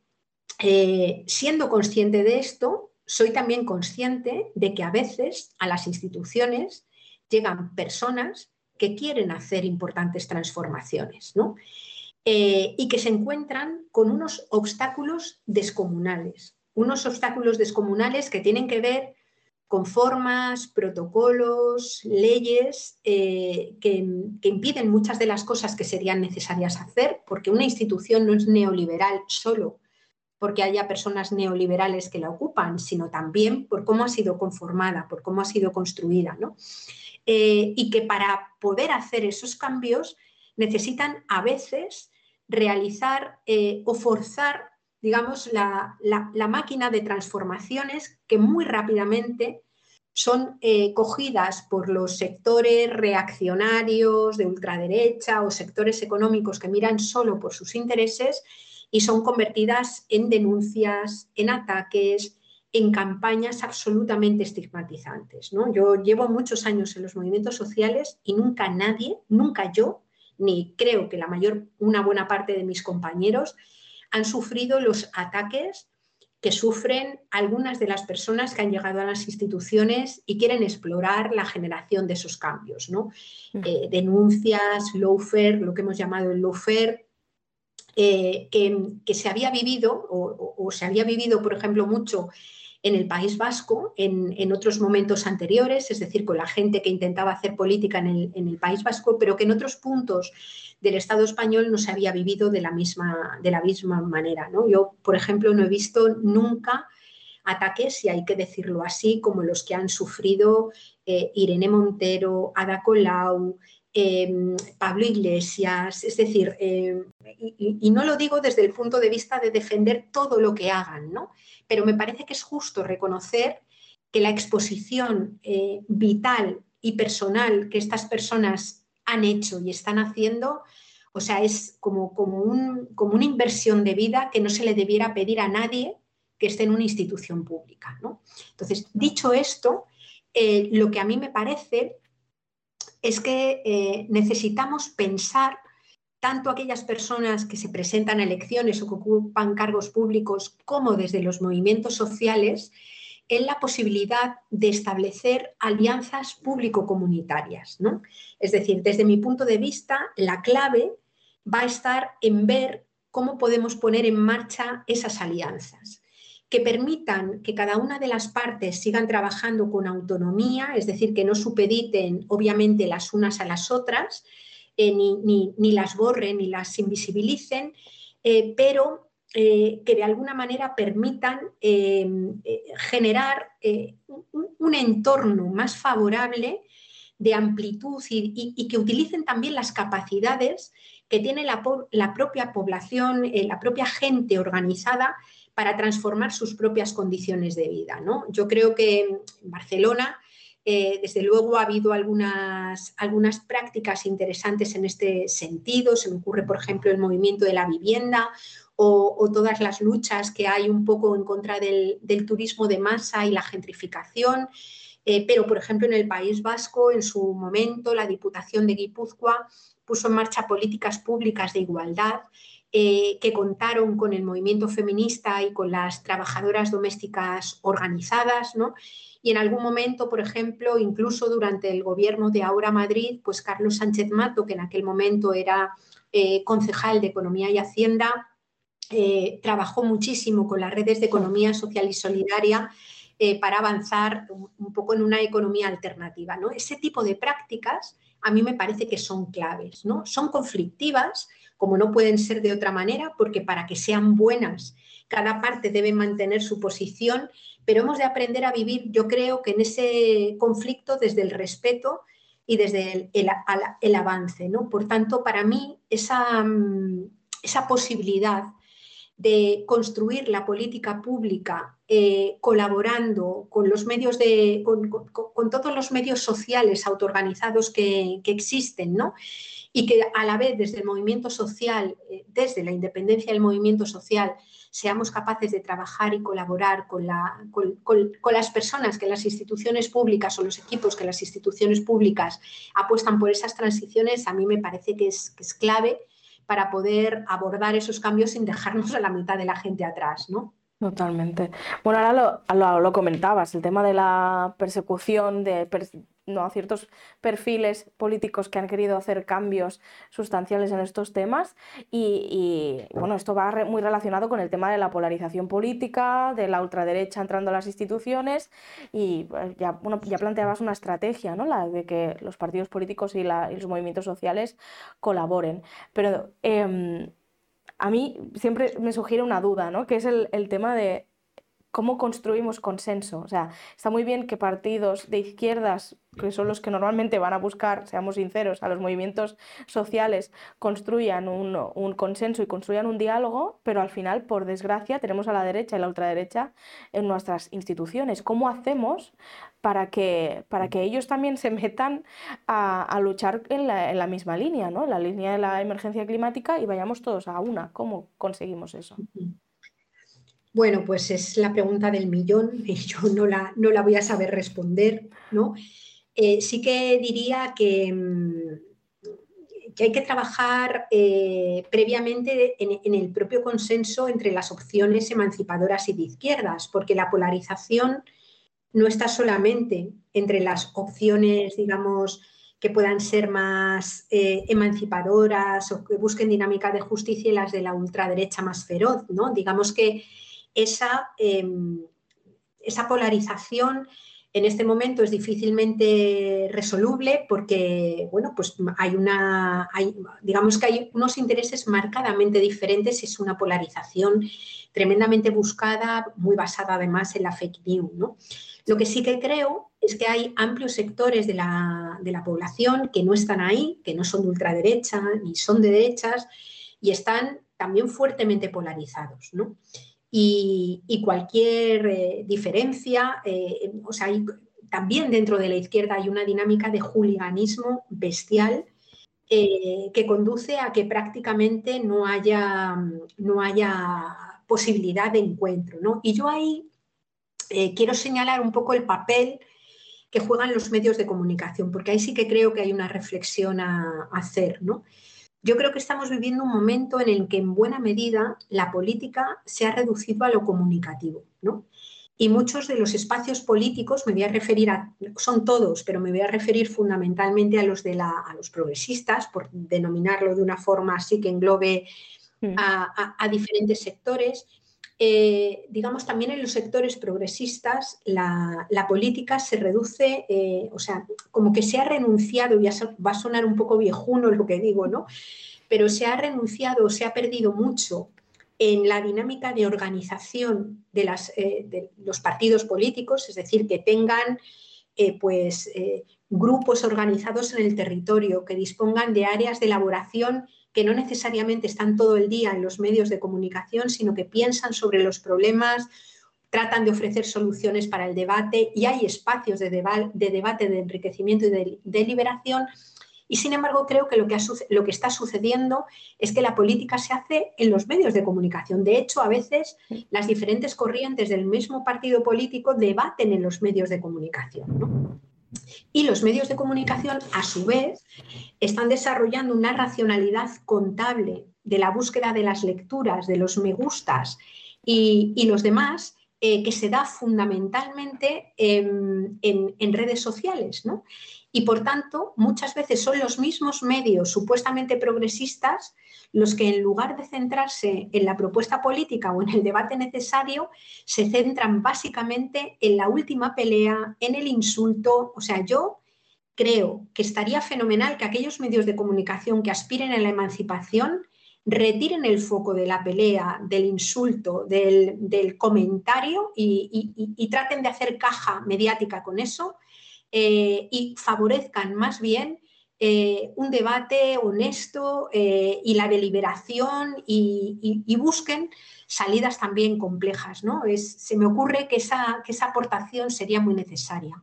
eh, siendo consciente de esto, soy también consciente de que a veces a las instituciones llegan personas que quieren hacer importantes transformaciones eh, y que se encuentran con unos obstáculos descomunales, unos obstáculos descomunales que tienen que ver con formas, protocolos, leyes eh, que, impiden muchas de las cosas que serían necesarias hacer, porque una institución no es neoliberal solo porque haya personas neoliberales que la ocupan, sino también por cómo ha sido conformada, por cómo ha sido construida. Eh, y que para poder hacer esos cambios necesitan a veces realizar eh, o forzar digamos, la, máquina de transformaciones que muy rápidamente son eh, cogidas por los sectores reaccionarios de ultraderecha o sectores económicos que miran solo por sus intereses y son convertidas en denuncias, en ataques, en campañas absolutamente estigmatizantes. ¿no? Yo llevo muchos años en los movimientos sociales y nunca nadie, nunca yo, ni creo que la mayor, una buena parte de mis compañeros, han sufrido los ataques que sufren algunas de las personas que han llegado a las instituciones y quieren explorar la generación de esos cambios. ¿no? Eh, denuncias, lawfare, lo que hemos llamado el lawfare, eh, que, se había vivido o, se había vivido, por ejemplo, mucho en el País Vasco en, otros momentos anteriores, es decir, con la gente que intentaba hacer política en el, en el País Vasco, pero que en otros puntos del Estado español no se había vivido de la misma, de la misma manera. ¿no? Yo, por ejemplo, no he visto nunca ataques, si hay que decirlo así, como los que han sufrido eh, Irene Montero, Ada Colau, em, Pablo Iglesias, es decir, em, y, no lo digo desde el punto de vista de defender todo lo que hagan, ¿no? pero me parece que es justo reconocer que la exposición eh, vital y personal que estas personas han hecho y están haciendo, o sea, es como, como, como una inversión de vida que no se le debiera pedir a nadie que esté en una institución pública. ¿no? Entonces, dicho esto, eh, lo que a mí me parece es que eh, necesitamos pensar tanto aquellas personas que se presentan a elecciones o que ocupan cargos públicos como desde los movimientos sociales, en la posibilidad de establecer alianzas público-comunitarias. ¿no? Es decir, desde mi punto de vista, la clave va a estar en ver cómo podemos poner en marcha esas alianzas que permitan que cada una de las partes sigan trabajando con autonomía, es decir, que no supediten obviamente las unas a las otras, eh, ni, las borren ni las invisibilicen, eh, pero eh, que de alguna manera permitan generar un, entorno más favorable de amplitud y, que utilicen también las capacidades que tiene la, la propia población, la propia gente organizada para transformar sus propias condiciones de vida. ¿no? Yo creo que en Barcelona, eh, desde luego, ha habido algunas, algunas prácticas interesantes en este sentido. Se me ocurre, por ejemplo, el movimiento de la vivienda o, todas las luchas que hay un poco en contra del, turismo de masa y la gentrificación. Eh, pero, por ejemplo, en el País Vasco, en su momento, la Diputación de Guipúzcoa puso en marcha políticas públicas de igualdad eh, que contaron con el movimiento feminista y con las trabajadoras domésticas organizadas, ¿no? Y en algún momento, por ejemplo, incluso durante el gobierno de Ahora Madrid, pues Carlos Sánchez Mato, que en aquel momento era eh, concejal de Economía y Hacienda, eh, trabajó muchísimo con las redes de economía social y solidaria para avanzar un, poco en una economía alternativa. ¿no? Ese tipo de prácticas a mí me parece que son claves, ¿no? Son conflictivas, como no pueden ser de otra manera, porque para que sean buenas, cada parte debe mantener su posición, pero hemos de aprender a vivir, yo creo que en ese conflicto desde el respeto y desde el, avance. ¿no? Por tanto, para mí, esa, mm, esa posibilidad de construir la política pública eh, colaborando con los medios de, con, todos los medios sociales autoorganizados que, que existen, ¿no? Y que a la vez desde el movimiento social, eh, desde la independencia del movimiento social, seamos capaces de trabajar y colaborar con, la, con, las personas que las instituciones públicas o los equipos que las instituciones públicas apuestan por esas transiciones, a mí me parece que es, clave para poder abordar esos cambios sin dejarnos a la mitad de la gente atrás, ¿no? Totalmente. Bueno, ahora lo, comentabas, el tema de la persecución, no, a ciertos perfiles políticos que han querido hacer cambios sustanciales en estos temas y, bueno, esto va muy relacionado con el tema de la polarización política, de la ultraderecha entrando a las instituciones y pues, ya, bueno, ya planteabas una estrategia, ¿no? La de que los partidos políticos y, los movimientos sociales colaboren. Pero em, a mí siempre me sugiere una duda, ¿no? Que es el tema de cómo construimos consenso. O sea, está muy bien que partidos de izquierdas, que son los que normalmente van a buscar, seamos sinceros, a los movimientos sociales, construyan un, consenso y construyan un diálogo, pero al final, por desgracia, tenemos a la derecha y la ultraderecha en nuestras instituciones. ¿Cómo hacemos para que, para que ellos también se metan a, luchar en la, misma línea, ¿no? la línea de la emergencia climática, y vayamos todos a una? ¿Cómo conseguimos eso? Bueno, pues es la pregunta del millón y yo no la, no la voy a saber responder, ¿no? Eh, sí que diría que, mm, que hay que trabajar eh, previamente en, el propio consenso entre las opciones emancipadoras y de izquierdas, porque la polarización no está solamente entre las opciones, digamos, que puedan ser más eh, emancipadoras o que busquen dinámica de justicia y las de la ultraderecha más feroz, ¿no? Digamos que esa, em, esa polarización en este momento es difícilmente resoluble porque, bueno, pues hay una, digamos que hay unos intereses marcadamente diferentes, es una polarización tremendamente buscada, muy basada además en la fake news, Lo que sí que creo es que hay amplios sectores de la, de la población que no están ahí, que no son de ultraderecha ni son de derechas y están también fuertemente polarizados, ¿no? Y, cualquier eh, diferencia, eh, o sea, también dentro de la izquierda hay una dinámica de juliganismo bestial eh, que conduce a que prácticamente no haya, no haya posibilidad de encuentro. ¿no? Y yo ahí quiero señalar un poco el papel que juegan los medios de comunicación, porque ahí sí que creo que hay una reflexión a, a hacer. ¿no? Yo creo que estamos viviendo un momento en el que en buena medida la política se ha reducido a lo comunicativo, ¿no? y muchos de los espacios políticos, me voy a referir a, son todos, pero me voy a referir fundamentalmente a los, de la, a los progresistas, por denominarlo de una forma así que englobe mm. a, diferentes sectores. Eh, digamos, también en los sectores progresistas la, política se reduce, eh, o sea, como que se ha renunciado, ya va a sonar un poco viejuno lo que digo, ¿no? Pero se ha renunciado, se ha perdido mucho en la dinámica de organización de, eh, los partidos políticos, es decir, que tengan pues, grupos organizados en el territorio, que dispongan de áreas de elaboración que no necesariamente están todo el día en los medios de comunicación, sino que piensan sobre los problemas, tratan de ofrecer soluciones para el debate y hay espacios de, de debate, de enriquecimiento y de deliberación y sin embargo, creo que lo que, lo que está sucediendo es que la política se hace en los medios de comunicación. De hecho, a veces las diferentes corrientes del mismo partido político debaten en los medios de comunicación. Y los medios de comunicación, a su vez, están desarrollando una racionalidad contable de la búsqueda de las lecturas, de los me gustas y, los demás, eh, que se da fundamentalmente en, en redes sociales. ¿no? Y por tanto muchas veces son los mismos medios supuestamente progresistas los que en lugar de centrarse en la propuesta política o en el debate necesario, se centran básicamente en la última pelea, en el insulto. O sea, yo creo que estaría fenomenal que aquellos medios de comunicación que aspiren a la emancipación retiren el foco de la pelea, del insulto, del, comentario y traten de hacer caja mediática con eso eh, y favorezcan más bien eh, un debate honesto eh, y la deliberación y, busquen salidas también complejas. ¿no? Es, se me ocurre que esa, que esa aportación sería muy necesaria.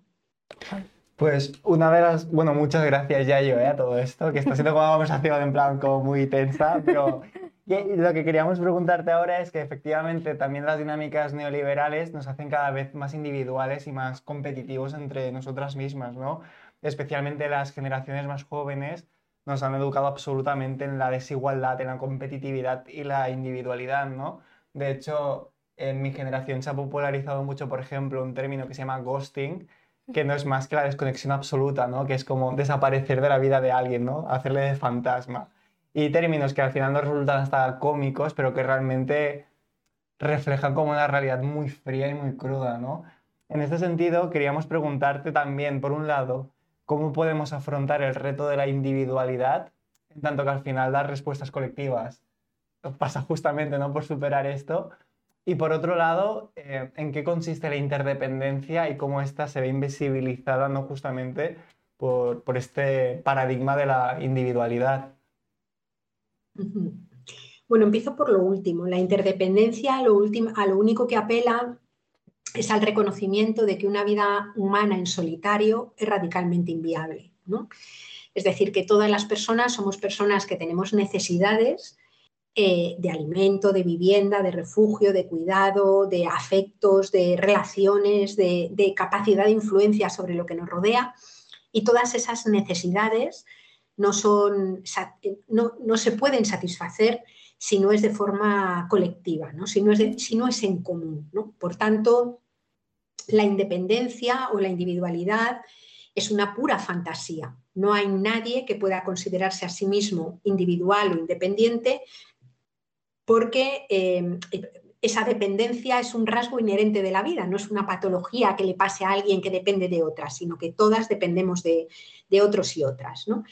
Pues una de las, bueno, muchas gracias Yayo a todo esto, que está siendo como una conversación en plan como muy tensa, pero lo que queríamos preguntarte ahora es que efectivamente también las dinámicas neoliberales nos hacen cada vez más individuales y más competitivos entre nosotras mismas, ¿no? Especialmente las generaciones más jóvenes nos han educado absolutamente en la desigualdad, en la competitividad y la individualidad, ¿no? De hecho, en mi generación se ha popularizado mucho, por ejemplo, un término que se llama ghosting, que no es más que la desconexión absoluta, ¿no? Que es como desaparecer de la vida de alguien, ¿no? Hacerle de fantasma y términos que al final nos resultan hasta cómicos, pero que realmente reflejan como una realidad muy fría y muy cruda, ¿no? En este sentido, queríamos preguntarte también, por un lado, cómo podemos afrontar el reto de la individualidad, en tanto que al final dar respuestas colectivas pasa justamente ¿no? por superar esto, y por otro lado, eh, en qué consiste la interdependencia y cómo ésta se ve invisibilizada no justamente por, por este paradigma de la individualidad. Bueno, empiezo por lo último. La interdependencia lo, a lo único que apela es al reconocimiento de que una vida humana en solitario es radicalmente inviable. ¿no? Es decir, que todas las personas somos personas que tenemos necesidades eh, de alimento, de vivienda, de refugio, de cuidado, de afectos, de relaciones, de capacidad de influencia sobre lo que nos rodea. Y todas esas necesidades no, son, no, se pueden satisfacer si no es de forma colectiva, ¿no? Si, no es si no es en común. Por tanto, la independencia o la individualidad es una pura fantasía. No hay nadie que pueda considerarse a sí mismo individual o independiente porque eh, esa dependencia es un rasgo inherente de la vida, no es una patología que le pase a alguien que depende de otras, sino que todas dependemos de, de otros y otras. ¿no?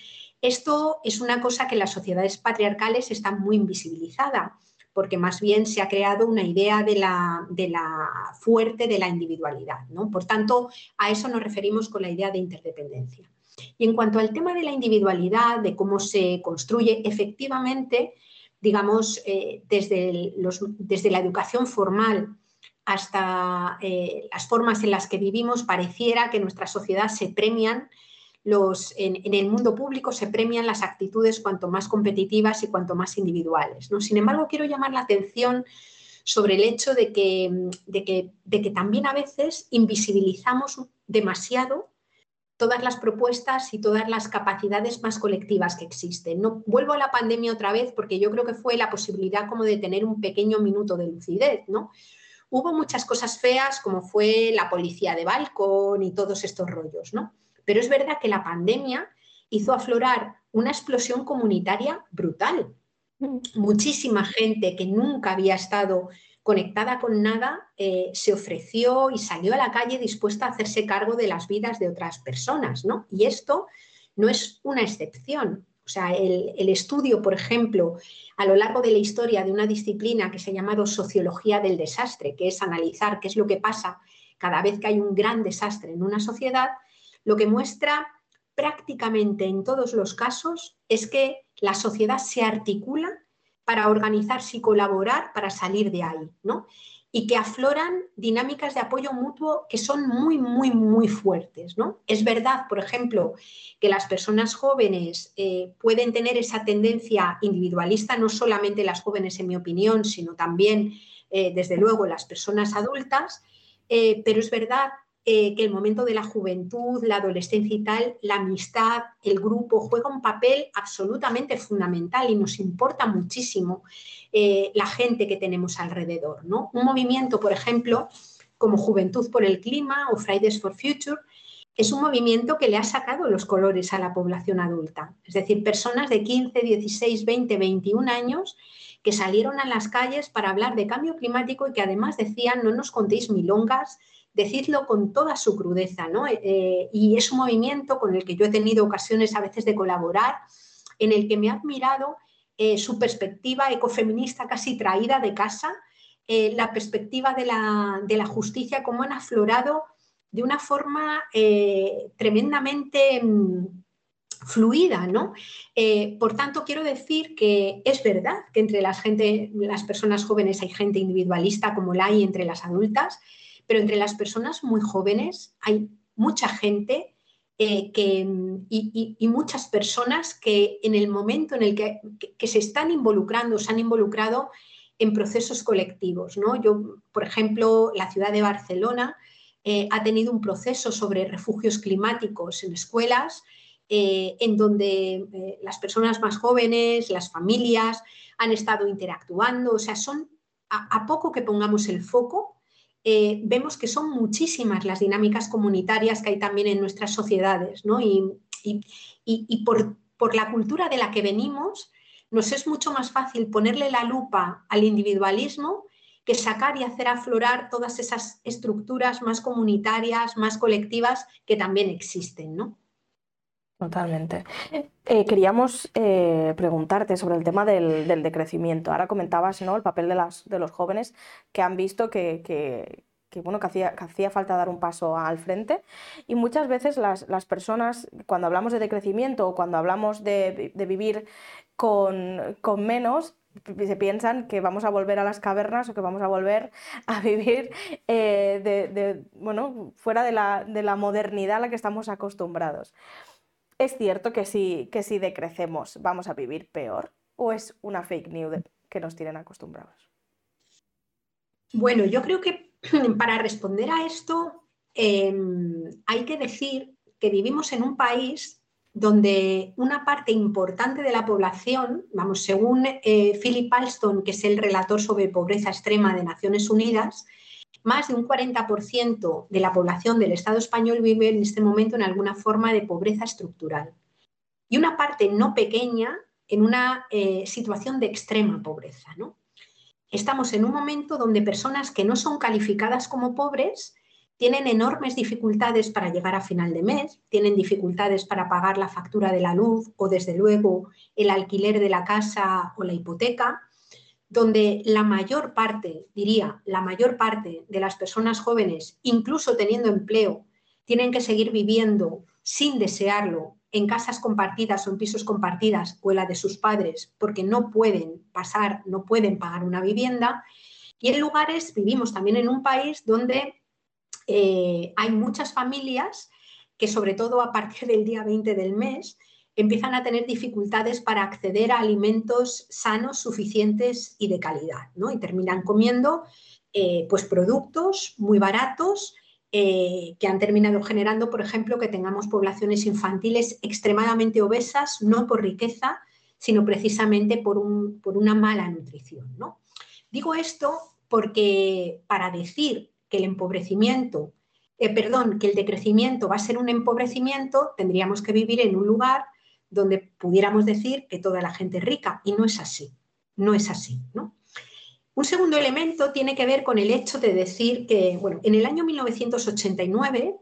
Esto es una cosa que en las sociedades patriarcales está muy invisibilizada, porque más bien se ha creado una idea de la, de la fuerte de la individualidad. ¿no? Por tanto, a eso nos referimos con la idea de interdependencia. Y en cuanto al tema de la individualidad, de cómo se construye, efectivamente, digamos, eh, desde, los, desde, la educación formal hasta eh, las formas en las que vivimos, pareciera que nuestra sociedad se premian en, el mundo público se premian las actitudes cuanto más competitivas y cuanto más individuales. ¿no? Sin embargo, quiero llamar la atención sobre el hecho de que, de que, también a veces invisibilizamos demasiado todas las propuestas y todas las capacidades más colectivas que existen. No, vuelvo a la pandemia otra vez porque yo creo que fue la posibilidad como de tener un pequeño minuto de lucidez, ¿no? hubo muchas cosas feas como fue la policía de balcón y todos estos rollos, ¿no? Pero es verdad que la pandemia hizo aflorar una explosión comunitaria brutal. Mm. Muchísima gente que nunca había estado conectada con nada eh, se ofreció y salió a la calle dispuesta a hacerse cargo de las vidas de otras personas, ¿no? Y esto no es una excepción. O sea, el, el, estudio, por ejemplo, a lo largo de la historia de una disciplina que se ha llamado sociología del desastre, que es analizar qué es lo que pasa cada vez que hay un gran desastre en una sociedad, lo que muestra prácticamente en todos los casos es que la sociedad se articula para organizarse y colaborar para salir de ahí, ¿no? Y que afloran dinámicas de apoyo mutuo que son muy, muy, muy fuertes, ¿no? Es verdad, por ejemplo, que las personas jóvenes eh, pueden tener esa tendencia individualista, no solamente las jóvenes, en mi opinión, sino también, eh, desde luego, las personas adultas, eh, pero es verdad eh, que el momento de la juventud, la adolescencia y tal, la amistad, el grupo, juega un papel absolutamente fundamental y nos importa muchísimo eh, la gente que tenemos alrededor. ¿no? Un movimiento, por ejemplo, como Juventud por el Clima o Fridays for Future, es un movimiento que le ha sacado los colores a la población adulta. Es decir, personas de 15, 16, 20, 21 años que salieron a las calles para hablar de cambio climático y que además decían, no nos contéis milongas, decirlo con toda su crudeza, ¿no? Eh, eh, y es un movimiento con el que yo he tenido ocasiones a veces de colaborar, en el que me ha admirado eh, su perspectiva ecofeminista casi traída de casa, la perspectiva de la, justicia, cómo han aflorado de una forma tremendamente mm, fluida, ¿no? por tanto, quiero decir que es verdad que entre las personas jóvenes hay gente individualista como la hay entre las adultas, pero entre las personas muy jóvenes hay mucha gente eh, que, y, muchas personas que en el momento en el que, se están involucrando, se han involucrado en procesos colectivos. ¿no? Yo, por ejemplo, la ciudad de Barcelona eh, ha tenido un proceso sobre refugios climáticos en escuelas, eh, en donde las personas más jóvenes, las familias, han estado interactuando. O sea, son a poco que pongamos el foco, eh, vemos que son muchísimas las dinámicas comunitarias que hay también en nuestras sociedades, ¿no? Y, por, por, la cultura de la que venimos, nos es mucho más fácil ponerle la lupa al individualismo que sacar y hacer aflorar todas esas estructuras más comunitarias, más colectivas que también existen, ¿no? Totalmente. Eh, queríamos eh, preguntarte sobre el tema del, decrecimiento. Ahora comentabas ¿no? el papel de, las, de los jóvenes que han visto que, bueno, que hacía, hacía, falta dar un paso al frente. Y muchas veces las, personas, cuando hablamos de decrecimiento o cuando hablamos de, vivir con, menos, se piensan que vamos a volver a las cavernas o que vamos a volver a vivir eh, de, bueno, fuera de la, de la modernidad a la que estamos acostumbrados. ¿Es cierto que si, que si decrecemos vamos a vivir peor? ¿O es una fake news que nos tienen acostumbrados? Bueno, yo creo que para responder a esto em, hay que decir que vivimos en un país donde una parte importante de la población, vamos, según eh, Philip Alston, que es el relator sobre pobreza extrema de Naciones Unidas, más de un 40% de la población del Estado español vive en este momento en alguna forma de pobreza estructural y una parte no pequeña en una eh, situación de extrema pobreza. ¿no? Estamos en un momento donde personas que no son calificadas como pobres tienen enormes dificultades para llegar a final de mes, tienen dificultades para pagar la factura de la luz o desde luego el alquiler de la casa o la hipoteca donde la mayor parte, diría, la mayor parte de las personas jóvenes, incluso teniendo empleo, tienen que seguir viviendo sin desearlo en casas compartidas o en pisos compartidas o en la de sus padres porque no pueden pasar, no pueden pagar una vivienda. Y en lugares, vivimos también en un país donde eh, hay muchas familias que sobre todo a partir del día 20 del mes empiezan a tener dificultades para acceder a alimentos sanos, suficientes y de calidad, ¿no? Y terminan comiendo eh, pues productos muy baratos eh, que han terminado generando, por ejemplo, que tengamos poblaciones infantiles extremadamente obesas, no por riqueza, sino precisamente por, un, por una mala nutrición. ¿no? Digo esto porque para decir que el empobrecimiento, eh, perdón, que el decrecimiento va a ser un empobrecimiento, tendríamos que vivir en un lugar donde pudiéramos decir que toda la gente es rica, y no es así, no es así, ¿no? Un segundo elemento tiene que ver con el hecho de decir que, bueno, en el año 1989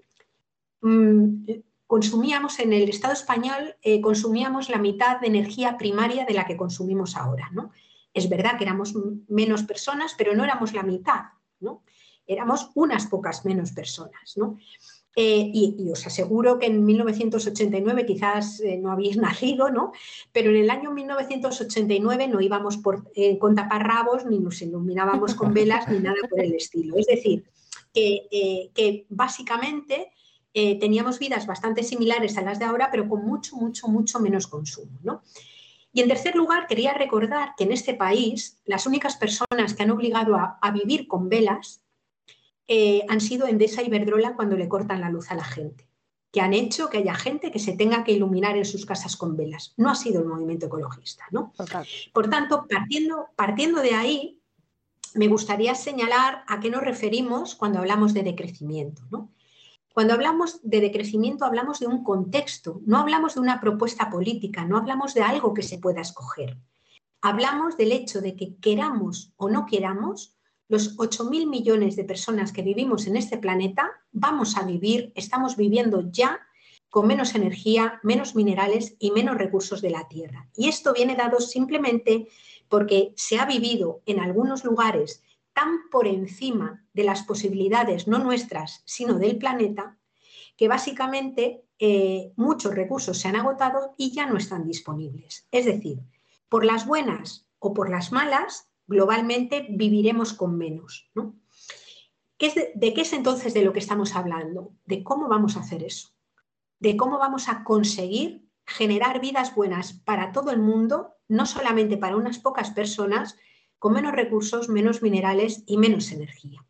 mmm, consumíamos en el Estado español, eh, consumíamos la mitad de energía primaria de la que consumimos ahora. ¿no? Es verdad que éramos menos personas, pero no éramos la mitad, ¿no? éramos unas pocas menos personas. ¿no? Eh, y, os aseguro que en 1989 quizás eh, no habéis nacido, ¿no? Pero en el año 1989 no íbamos por, con taparrabos, ni nos iluminábamos con velas, ni nada por el estilo. Es decir, que, básicamente eh, teníamos vidas bastante similares a las de ahora, pero con mucho, mucho, mucho menos consumo. ¿no? Y en tercer lugar, quería recordar que en este país las únicas personas que han obligado a, vivir con velas eh, han sido Endesa y Verdrola cuando le cortan la luz a la gente, que han hecho que haya gente que se tenga que iluminar en sus casas con velas. No ha sido el movimiento ecologista. ¿no? Por tanto, partiendo, partiendo de ahí, me gustaría señalar a qué nos referimos cuando hablamos de decrecimiento. ¿no? Cuando hablamos de decrecimiento hablamos de un contexto, no hablamos de una propuesta política, no hablamos de algo que se pueda escoger. Hablamos del hecho de que queramos o no queramos, los 8.000 millones de personas que vivimos en este planeta vamos a vivir, estamos viviendo ya con menos energía, menos minerales y menos recursos de la Tierra. Y esto viene dado simplemente porque se ha vivido en algunos lugares tan por encima de las posibilidades, no nuestras, sino del planeta, que básicamente eh, muchos recursos se han agotado y ya no están disponibles. Es decir, por las buenas o por las malas, globalmente viviremos con menos. de, ¿De qué es entonces de lo que estamos hablando? De cómo vamos a hacer eso. De cómo vamos a conseguir generar vidas buenas para todo el mundo, no solamente para unas pocas personas, con menos recursos, menos minerales y menos energía.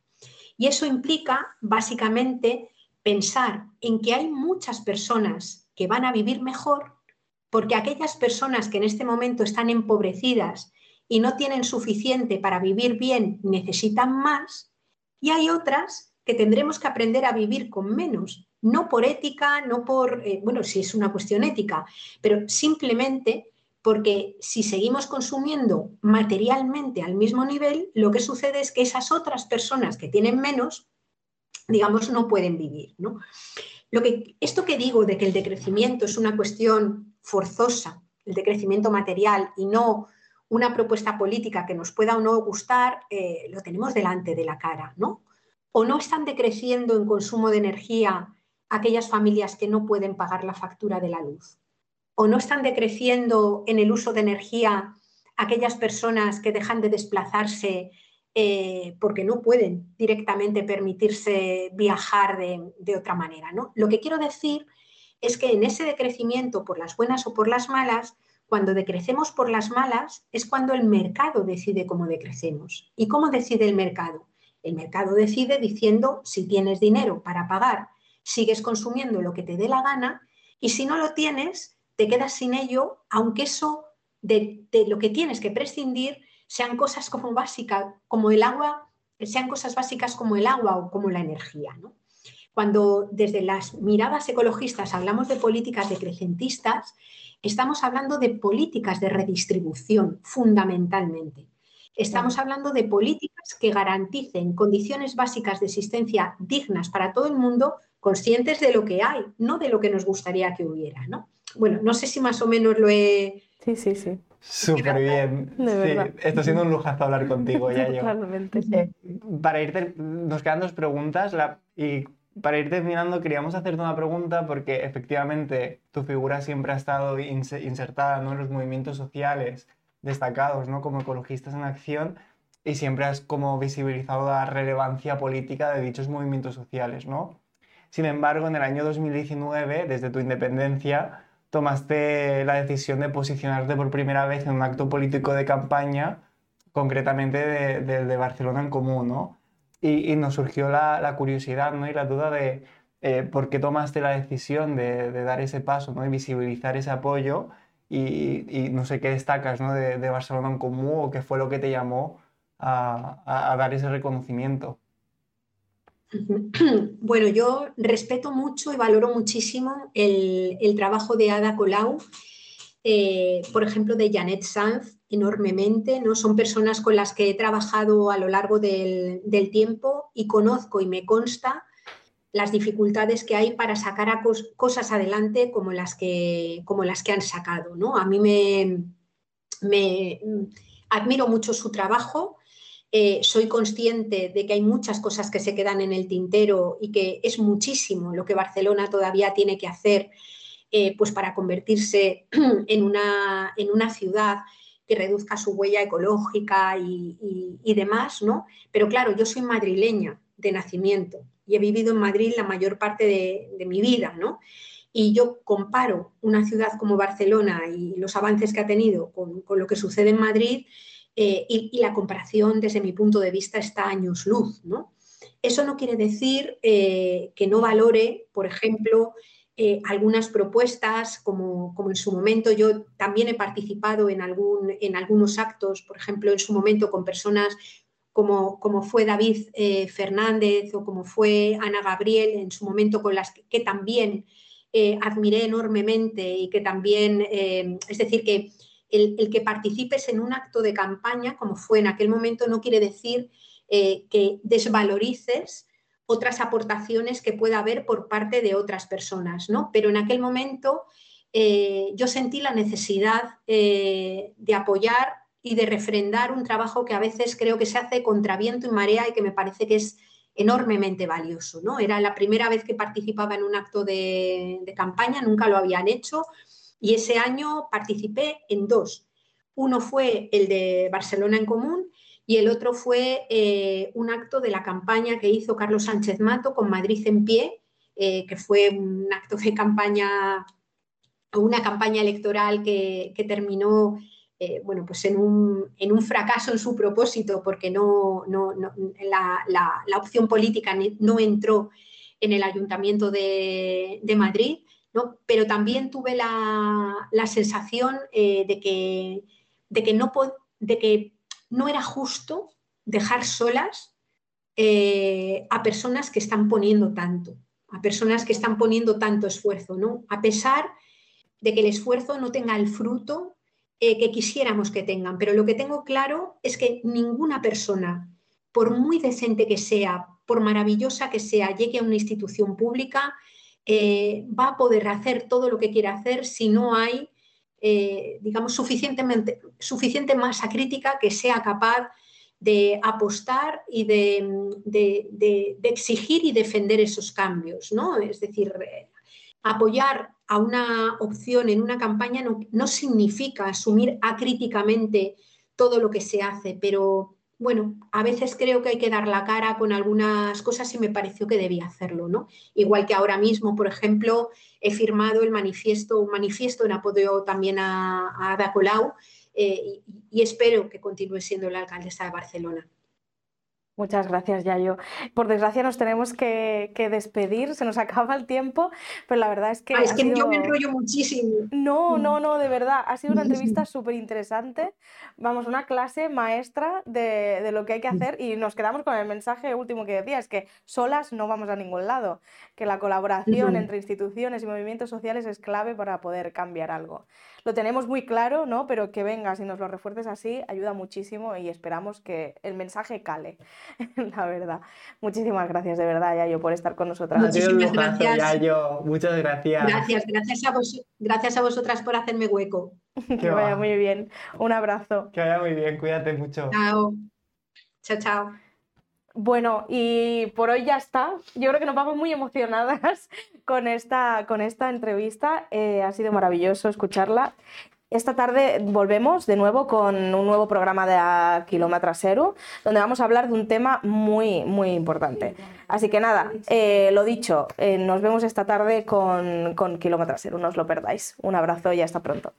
Y eso implica básicamente pensar en que hay muchas personas que van a vivir mejor porque aquellas personas que en este momento están empobrecidas y no tienen suficiente para vivir bien necesitan más y hay otras que tendremos que aprender a vivir con menos, no por ética, no por, eh, bueno, si es una cuestión ética, pero simplemente porque si seguimos consumiendo materialmente al mismo nivel, lo que sucede es que esas otras personas que tienen menos, digamos, no pueden vivir. ¿no? Lo que, esto que digo de que el decrecimiento es una cuestión forzosa, el decrecimiento material y no una propuesta política que nos pueda o no gustar, eh, lo tenemos delante de la cara, ¿no? O no están decreciendo en consumo de energía aquellas familias que no pueden pagar la factura de la luz o no están decreciendo en el uso de energía aquellas personas que dejan de desplazarse eh, porque no pueden directamente permitirse viajar de, otra manera. ¿no? Lo que quiero decir es que en ese decrecimiento por las buenas o por las malas, cuando decrecemos por las malas es cuando el mercado decide cómo decrecemos. ¿Y cómo decide el mercado? El mercado decide diciendo si tienes dinero para pagar, sigues consumiendo lo que te dé la gana y si no lo tienes, te quedas sin ello, aunque eso de, lo que tienes que prescindir sean cosas como básicas, como el agua, sean cosas básicas como el agua o como la energía. Cuando desde las miradas ecologistas hablamos de políticas decrecentistas, estamos hablando de políticas de redistribución fundamentalmente. Estamos hablando de políticas que garanticen condiciones básicas de existencia dignas para todo el mundo, conscientes de lo que hay, no de lo que nos gustaría que hubiera. ¿no? Bueno, no sé si más o menos lo he... Sí, sí, sí. Súper bien. De sí, está siendo un lujazo hablar contigo, ya yo. Totalmente. Eh, para ir nos quedan dos preguntas y para ir terminando queríamos hacerte una pregunta porque efectivamente tu figura siempre ha estado insertada en los movimientos sociales destacados ¿no? como ecologistas en acción y siempre has como visibilizado la relevancia política de dichos movimientos sociales. ¿no? Sin embargo, en el año 2019, desde tu independencia, tomaste la decisión de posicionarte por primera vez en un acto político de campaña, concretamente de, de, Barcelona en Común, ¿no? Y, nos surgió la, curiosidad ¿no? y la duda de eh, por qué tomaste la decisión de, dar ese paso ¿no? y visibilizar ese apoyo y, no sé qué destacas ¿no? de, Barcelona en Común o qué fue lo que te llamó a, dar ese reconocimiento. Bueno, yo respeto mucho y valoro muchísimo el, trabajo de Ada Colau, eh, por ejemplo, de Janet Sanz, enormemente. ¿no? Son personas con las que he trabajado a lo largo del, tiempo y conozco y me consta las dificultades que hay para sacar a cosas adelante como las que, como las que han sacado. ¿no? A mí me, me admiro mucho su trabajo eh, soy consciente de que hay muchas cosas que se quedan en el tintero y que es muchísimo lo que Barcelona todavía tiene que hacer eh, pues para convertirse en una, en una, ciudad que reduzca su huella ecológica y, demás, ¿no? Pero claro, yo soy madrileña de nacimiento y he vivido en Madrid la mayor parte de, mi vida, ¿no? Y yo comparo una ciudad como Barcelona y los avances que ha tenido con, con lo que sucede en Madrid eh, y, la comparación desde mi punto de vista está años luz. ¿no? Eso no quiere decir eh, que no valore, por ejemplo, eh, algunas propuestas, como, en su momento yo también he participado en, algún, en algunos actos, por ejemplo, en su momento con personas como, como fue David Fernández o como fue Ana Gabriel, en su momento con las que, también admiré enormemente y que también, es decir, que el, que participes en un acto de campaña, como fue en aquel momento, no quiere decir eh, que desvalorices otras aportaciones que pueda haber por parte de otras personas, ¿no? Pero en aquel momento eh, yo sentí la necesidad eh, de apoyar y de refrendar un trabajo que a veces creo que se hace contra viento y marea y que me parece que es enormemente valioso. ¿no? Era la primera vez que participaba en un acto de, de campaña, nunca lo habían hecho y ese año participé en dos. Uno fue el de Barcelona en Común y el otro fue eh, un acto de la campaña que hizo Carlos Sánchez Mato con Madrid en pie, eh, que fue un acto de campaña, una campaña electoral que, terminó eh, bueno, pues en un, fracaso en su propósito, porque no, la, opción política no entró en el Ayuntamiento de, de Madrid pero también tuve la, sensación eh, de, que, de, que no, de que no era justo dejar solas eh, a personas que están poniendo tanto, a personas que están poniendo tanto esfuerzo, ¿no? a pesar de que el esfuerzo no tenga el fruto eh, que quisiéramos que tengan. Pero lo que tengo claro es que ninguna persona, por muy decente que sea, por maravillosa que sea, llegue a una institución pública eh, va a poder hacer todo lo que quiere hacer si no hay, eh, digamos, suficientemente, suficiente masa crítica que sea capaz de apostar y de, exigir y defender esos cambios, ¿no? Es decir, eh, apoyar a una opción en una campaña no, no significa asumir acríticamente todo lo que se hace, pero bueno, a veces creo que hay que dar la cara con algunas cosas y me pareció que debía hacerlo, ¿no? Igual que ahora mismo, por ejemplo, he firmado el manifiesto, un manifiesto en apoyo también a, Ada Colau eh, y espero que continúe siendo la alcaldesa de Barcelona. Muchas gracias, Yayo. Por desgracia nos tenemos que, despedir, se nos acaba el tiempo, pero la verdad es que... es que yo me enrollo muchísimo. No, no, no, de verdad. Ha sido una entrevista súper interesante. Vamos, una clase maestra de, lo que hay que hacer y nos quedamos con el mensaje último que decía, es que solas no vamos a ningún lado, que la colaboración entre instituciones y movimientos sociales es clave para poder cambiar algo lo tenemos muy claro, ¿no? Pero que vengas y nos lo refuerces así ayuda muchísimo y esperamos que el mensaje cale, la verdad. Muchísimas gracias de verdad, Yayo, por estar con nosotras. Muchísimas gracias. Yayo. Muchas gracias. Gracias, gracias a, vos, gracias a vosotras por hacerme hueco. que vaya muy bien. Un abrazo. Que vaya muy bien, cuídate mucho. Chao. Chao, chao. Bueno, y por hoy ya está. Yo creo que nos vamos muy emocionadas con esta, con esta entrevista. Eh, ha sido maravilloso escucharla. Esta tarde volvemos de nuevo con un nuevo programa de Kilómetro Cero, donde vamos a hablar de un tema muy, muy importante. Así que nada, eh, lo dicho, eh, nos vemos esta tarde con, con Kilómetro Cero, no os lo perdáis. Un abrazo y hasta pronto.